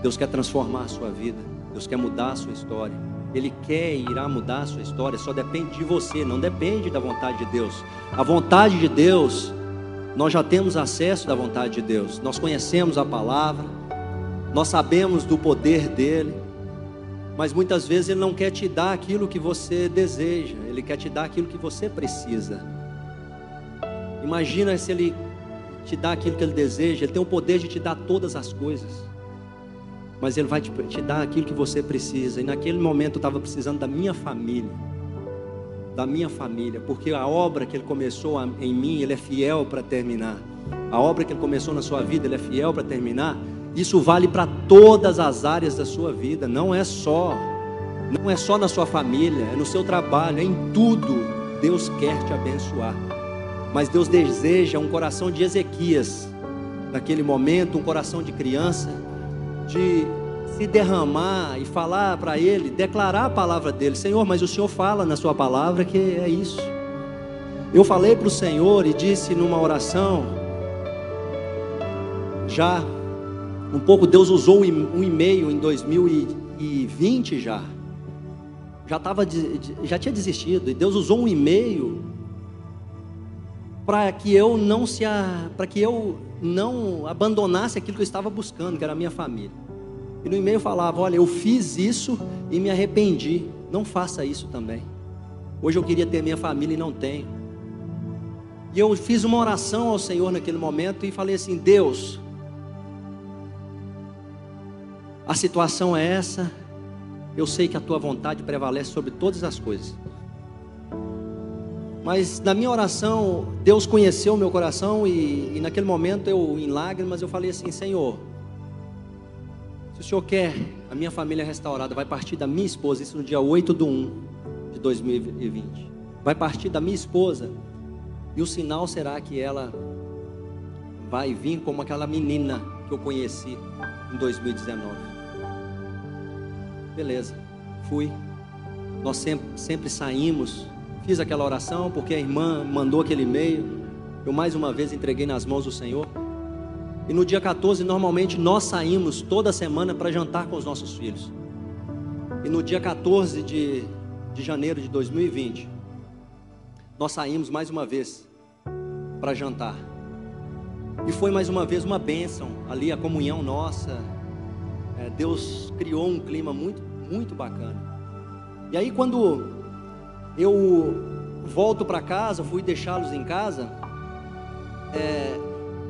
Deus quer transformar a sua vida. Deus quer mudar a sua história. Ele quer e irá mudar a sua história, só depende de você, não depende da vontade de Deus. A vontade de Deus, nós já temos acesso da vontade de Deus, nós conhecemos a palavra, Nós sabemos do poder dele, mas muitas vezes ele não quer te dar aquilo que você deseja, ele quer te dar aquilo que você precisa. Imagina se ele te dá aquilo que ele deseja, ele tem o poder de te dar todas as coisas. Mas ele vai te, te dar aquilo que você precisa. E naquele momento eu estava precisando da minha família. Da minha família, porque a obra que ele começou em mim, ele é fiel para terminar. A obra que ele começou na sua vida, ele é fiel para terminar. Isso vale para todas as áreas da sua vida, não é só não é só na sua família, é no seu trabalho, é em tudo. Deus quer te abençoar. Mas Deus deseja um coração de Ezequias, naquele momento, um coração de criança, de se derramar e falar para Ele, declarar a palavra dele: Senhor, mas o Senhor fala na Sua palavra que é isso. Eu falei para o Senhor e disse numa oração, já um pouco, Deus usou um e-mail em 2020 já. Já, tava, já tinha desistido, e Deus usou um e-mail para que eu não se para que eu não abandonasse aquilo que eu estava buscando, que era a minha família. E no e-mail falava: "Olha, eu fiz isso e me arrependi. Não faça isso também. Hoje eu queria ter minha família e não tenho." E eu fiz uma oração ao Senhor naquele momento e falei assim: "Deus, a situação é essa. Eu sei que a tua vontade prevalece sobre todas as coisas. Mas na minha oração, Deus conheceu o meu coração e, e, naquele momento eu, em lágrimas, eu falei assim: Senhor, se o Senhor quer a minha família restaurada, vai partir da minha esposa, isso no dia 8 de 1 de 2020. Vai partir da minha esposa, e o sinal será que ela vai vir como aquela menina que eu conheci em 2019. Beleza, fui. Nós sempre, sempre saímos Fiz aquela oração porque a irmã mandou aquele e-mail. Eu mais uma vez entreguei nas mãos do Senhor. E no dia 14, normalmente nós saímos toda semana para jantar com os nossos filhos. E no dia 14 de, de janeiro de 2020, nós saímos mais uma vez para jantar. E foi mais uma vez uma bênção ali, a comunhão nossa. É, Deus criou um clima muito, muito bacana. E aí, quando eu volto para casa, fui deixá-los em casa. É,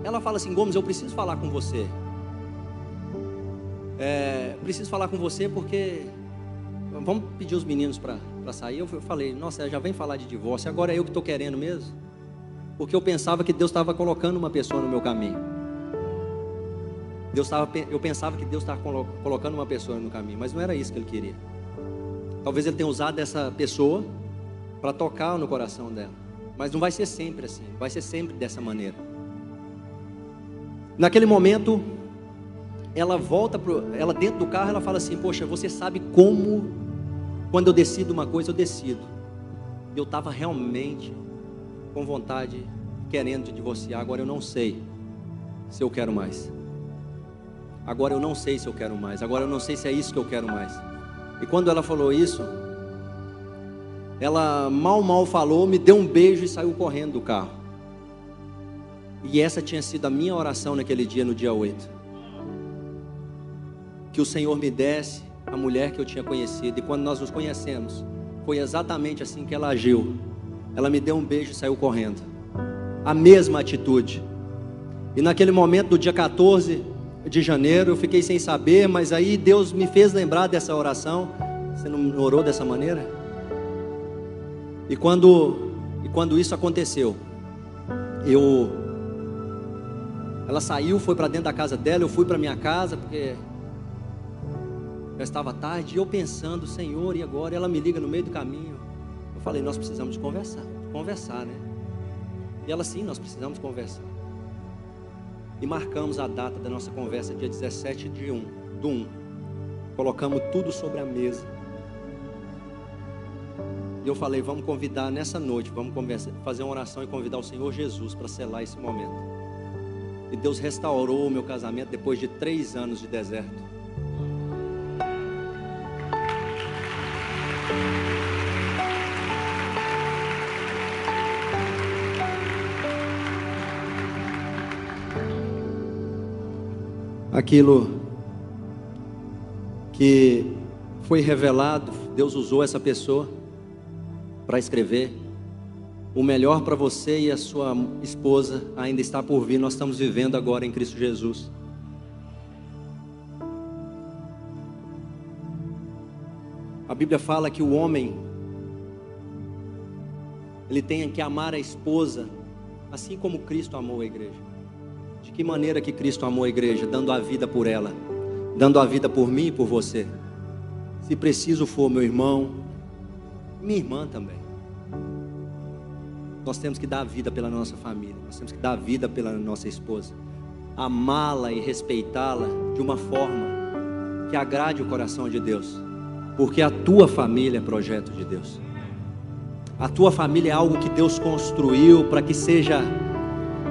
ela fala assim: Gomes, eu preciso falar com você. É, preciso falar com você porque vamos pedir os meninos para sair. Eu falei: Nossa, já vem falar de divórcio. Agora é eu que estou querendo mesmo, porque eu pensava que Deus estava colocando uma pessoa no meu caminho. Deus tava, eu pensava que Deus estava colocando uma pessoa no caminho, mas não era isso que Ele queria. Talvez Ele tenha usado essa pessoa para tocar no coração dela. Mas não vai ser sempre assim, vai ser sempre dessa maneira. Naquele momento, ela volta pro, ela dentro do carro, ela fala assim: "Poxa, você sabe como quando eu decido uma coisa, eu decido". Eu estava realmente com vontade, querendo de divorciar, agora eu não sei se eu quero mais. Agora eu não sei se eu quero mais. Agora eu não sei se é isso que eu quero mais. E quando ela falou isso, ela mal, mal falou, me deu um beijo e saiu correndo do carro. E essa tinha sido a minha oração naquele dia, no dia 8. Que o Senhor me desse a mulher que eu tinha conhecido. E quando nós nos conhecemos, foi exatamente assim que ela agiu. Ela me deu um beijo e saiu correndo. A mesma atitude. E naquele momento, do dia 14 de janeiro, eu fiquei sem saber, mas aí Deus me fez lembrar dessa oração. Você não orou dessa maneira? E quando, e quando isso aconteceu, eu ela saiu, foi para dentro da casa dela, eu fui para minha casa porque já estava tarde, e eu pensando, Senhor, e agora? Ela me liga no meio do caminho. Eu falei, nós precisamos de conversar, conversar, né? E ela, sim, nós precisamos conversar. E marcamos a data da nossa conversa, dia 17 de 1, do 1. Colocamos tudo sobre a mesa. E eu falei, vamos convidar nessa noite, vamos fazer uma oração e convidar o Senhor Jesus para selar esse momento. E Deus restaurou o meu casamento depois de três anos de deserto. Aquilo que foi revelado, Deus usou essa pessoa para escrever. O melhor para você e a sua esposa ainda está por vir. Nós estamos vivendo agora em Cristo Jesus. A Bíblia fala que o homem ele tem que amar a esposa assim como Cristo amou a igreja. De que maneira que Cristo amou a igreja? Dando a vida por ela, dando a vida por mim e por você. Se preciso for meu irmão, minha irmã também. Nós temos que dar a vida pela nossa família, nós temos que dar a vida pela nossa esposa, amá-la e respeitá-la de uma forma que agrade o coração de Deus, porque a tua família é projeto de Deus. A tua família é algo que Deus construiu para que seja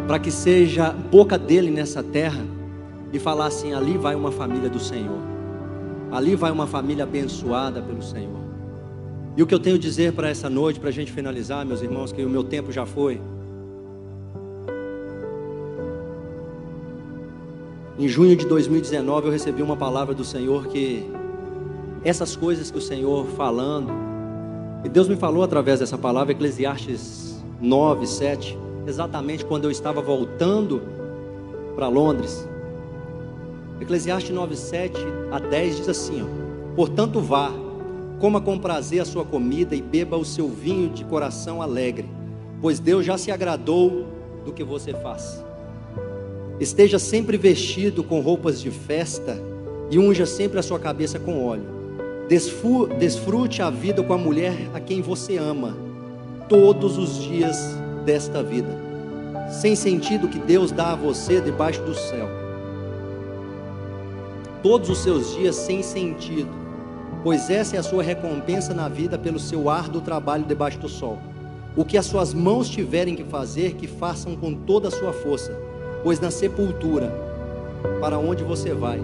para que seja boca dele nessa terra e falar assim: ali vai uma família do Senhor. Ali vai uma família abençoada pelo Senhor. E o que eu tenho a dizer para essa noite, para a gente finalizar, meus irmãos, que o meu tempo já foi. Em junho de 2019 eu recebi uma palavra do Senhor que essas coisas que o Senhor falando, e Deus me falou através dessa palavra, Eclesiastes 9, 7, exatamente quando eu estava voltando para Londres. Eclesiastes 9, 7 a 10 diz assim: ó, Portanto, vá, coma com prazer a sua comida e beba o seu vinho de coração alegre, pois Deus já se agradou do que você faz. Esteja sempre vestido com roupas de festa e unja sempre a sua cabeça com óleo Desfrute a vida com a mulher a quem você ama, todos os dias desta vida, sem sentido que Deus dá a você debaixo do céu. Todos os seus dias sem sentido, pois essa é a sua recompensa na vida pelo seu árduo trabalho debaixo do sol. O que as suas mãos tiverem que fazer, que façam com toda a sua força, pois na sepultura, para onde você vai,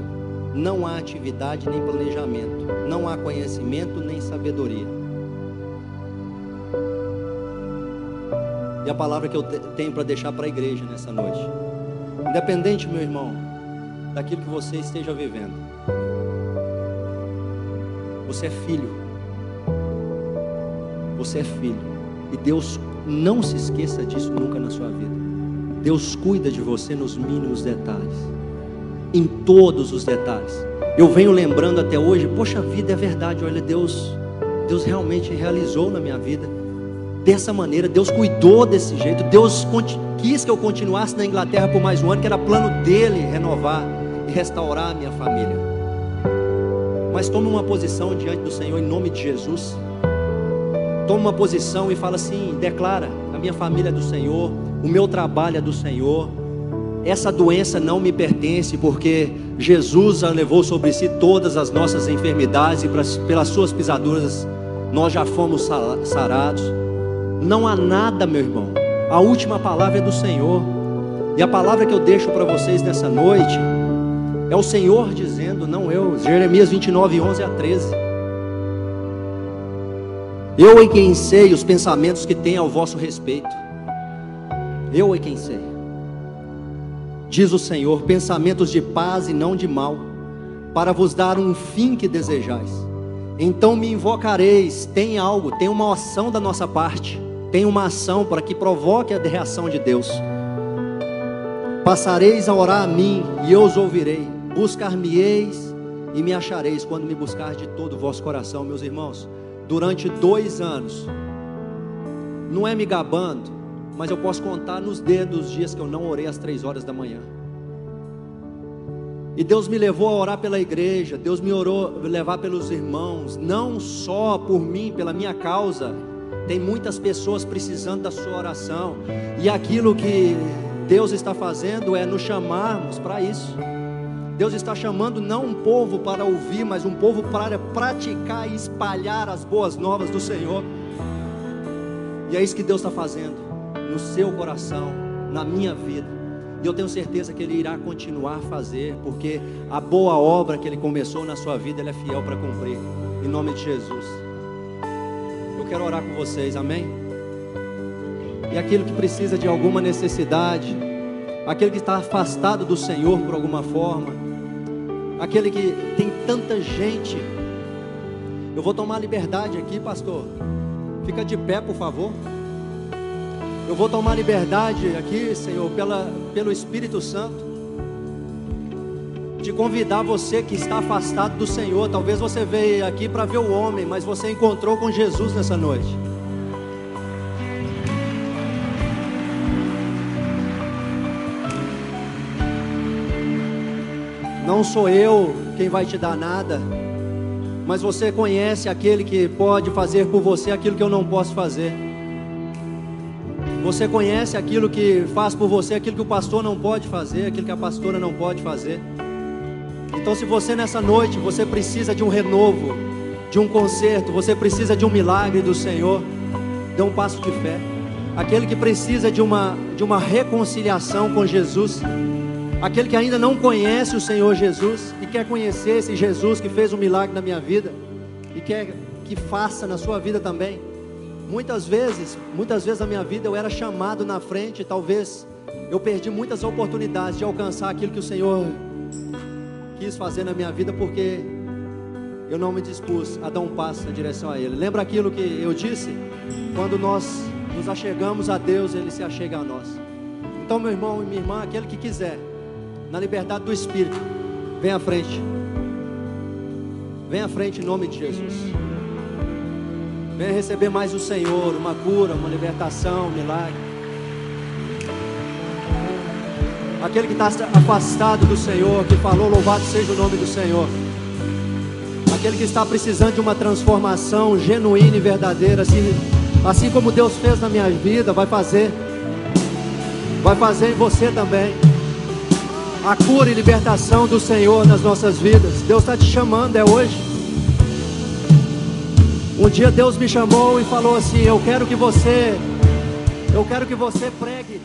não há atividade nem planejamento, não há conhecimento nem sabedoria. E a palavra que eu tenho para deixar para a igreja nessa noite, independente, meu irmão, daquilo que você esteja vivendo, você é filho, você é filho, e Deus não se esqueça disso nunca na sua vida. Deus cuida de você nos mínimos detalhes. Em todos os detalhes. Eu venho lembrando até hoje, poxa vida, é verdade, olha, Deus, Deus realmente realizou na minha vida dessa maneira, Deus cuidou desse jeito, Deus quis que eu continuasse na Inglaterra por mais um ano, que era plano dele renovar e restaurar a minha família. Mas tome uma posição diante do Senhor em nome de Jesus. Tome uma posição e fala assim, declara: a minha família é do Senhor, o meu trabalho é do Senhor, essa doença não me pertence, porque Jesus levou sobre si todas as nossas enfermidades e pelas suas pisaduras nós já fomos sarados. Não há nada, meu irmão. A última palavra é do Senhor. E a palavra que eu deixo para vocês nessa noite é o Senhor dizendo, não eu. Jeremias 29, 11 a 13. Eu é quem sei os pensamentos que tenho ao vosso respeito. Eu é quem sei diz o Senhor, pensamentos de paz e não de mal, para vos dar um fim que desejais. Então me invocareis, tem algo, tem uma ação da nossa parte, tem uma ação para que provoque a reação de Deus. Passareis a orar a mim e eu os ouvirei, buscar-me-eis e me achareis quando me buscar de todo o vosso coração, meus irmãos. Durante dois anos, não é me gabando, mas eu posso contar nos dedos os dias que eu não orei às três horas da manhã. E Deus me levou a orar pela igreja, Deus me orou levar pelos irmãos, não só por mim, pela minha causa. Tem muitas pessoas precisando da sua oração. E aquilo que Deus está fazendo é nos chamarmos para isso. Deus está chamando não um povo para ouvir, mas um povo para praticar e espalhar as boas novas do Senhor. E é isso que Deus está fazendo no seu coração, na minha vida. E eu tenho certeza que Ele irá continuar a fazer, porque a boa obra que Ele começou na sua vida, Ele é fiel para cumprir. Em nome de Jesus. Quero orar com vocês, amém? E aquele que precisa de alguma necessidade, aquele que está afastado do Senhor por alguma forma, aquele que tem tanta gente. Eu vou tomar liberdade aqui, pastor. Fica de pé, por favor. Eu vou tomar liberdade aqui, Senhor, pela, pelo Espírito Santo, de convidar você que está afastado do Senhor. Talvez você veio aqui para ver o homem, mas você encontrou com Jesus nessa noite. Não sou eu quem vai te dar nada, mas você conhece aquele que pode fazer por você aquilo que eu não posso fazer. Você conhece aquilo que faz por você aquilo que o pastor não pode fazer, aquilo que a pastora não pode fazer. Então, se você nessa noite você precisa de um renovo, de um conserto, você precisa de um milagre do Senhor, dê um passo de fé. Aquele que precisa de uma de uma reconciliação com Jesus, aquele que ainda não conhece o Senhor Jesus e quer conhecer esse Jesus que fez um milagre na minha vida e quer que faça na sua vida também. Muitas vezes, muitas vezes na minha vida eu era chamado na frente, talvez eu perdi muitas oportunidades de alcançar aquilo que o Senhor quis fazer na minha vida porque eu não me dispus a dar um passo na direção a Ele. Lembra aquilo que eu disse? Quando nós nos achegamos a Deus, Ele se achega a nós. Então, meu irmão e minha irmã, aquele que quiser na liberdade do Espírito. Vem à frente. Vem à frente em nome de Jesus. Venha receber mais do Senhor, uma cura, uma libertação, um milagre. Aquele que está afastado do Senhor, que falou, louvado seja o nome do Senhor. Aquele que está precisando de uma transformação genuína e verdadeira, assim, assim como Deus fez na minha vida, vai fazer. Vai fazer em você também a cura e libertação do Senhor nas nossas vidas. Deus está te chamando, é hoje. Um dia Deus me chamou e falou assim: Eu quero que você, eu quero que você pregue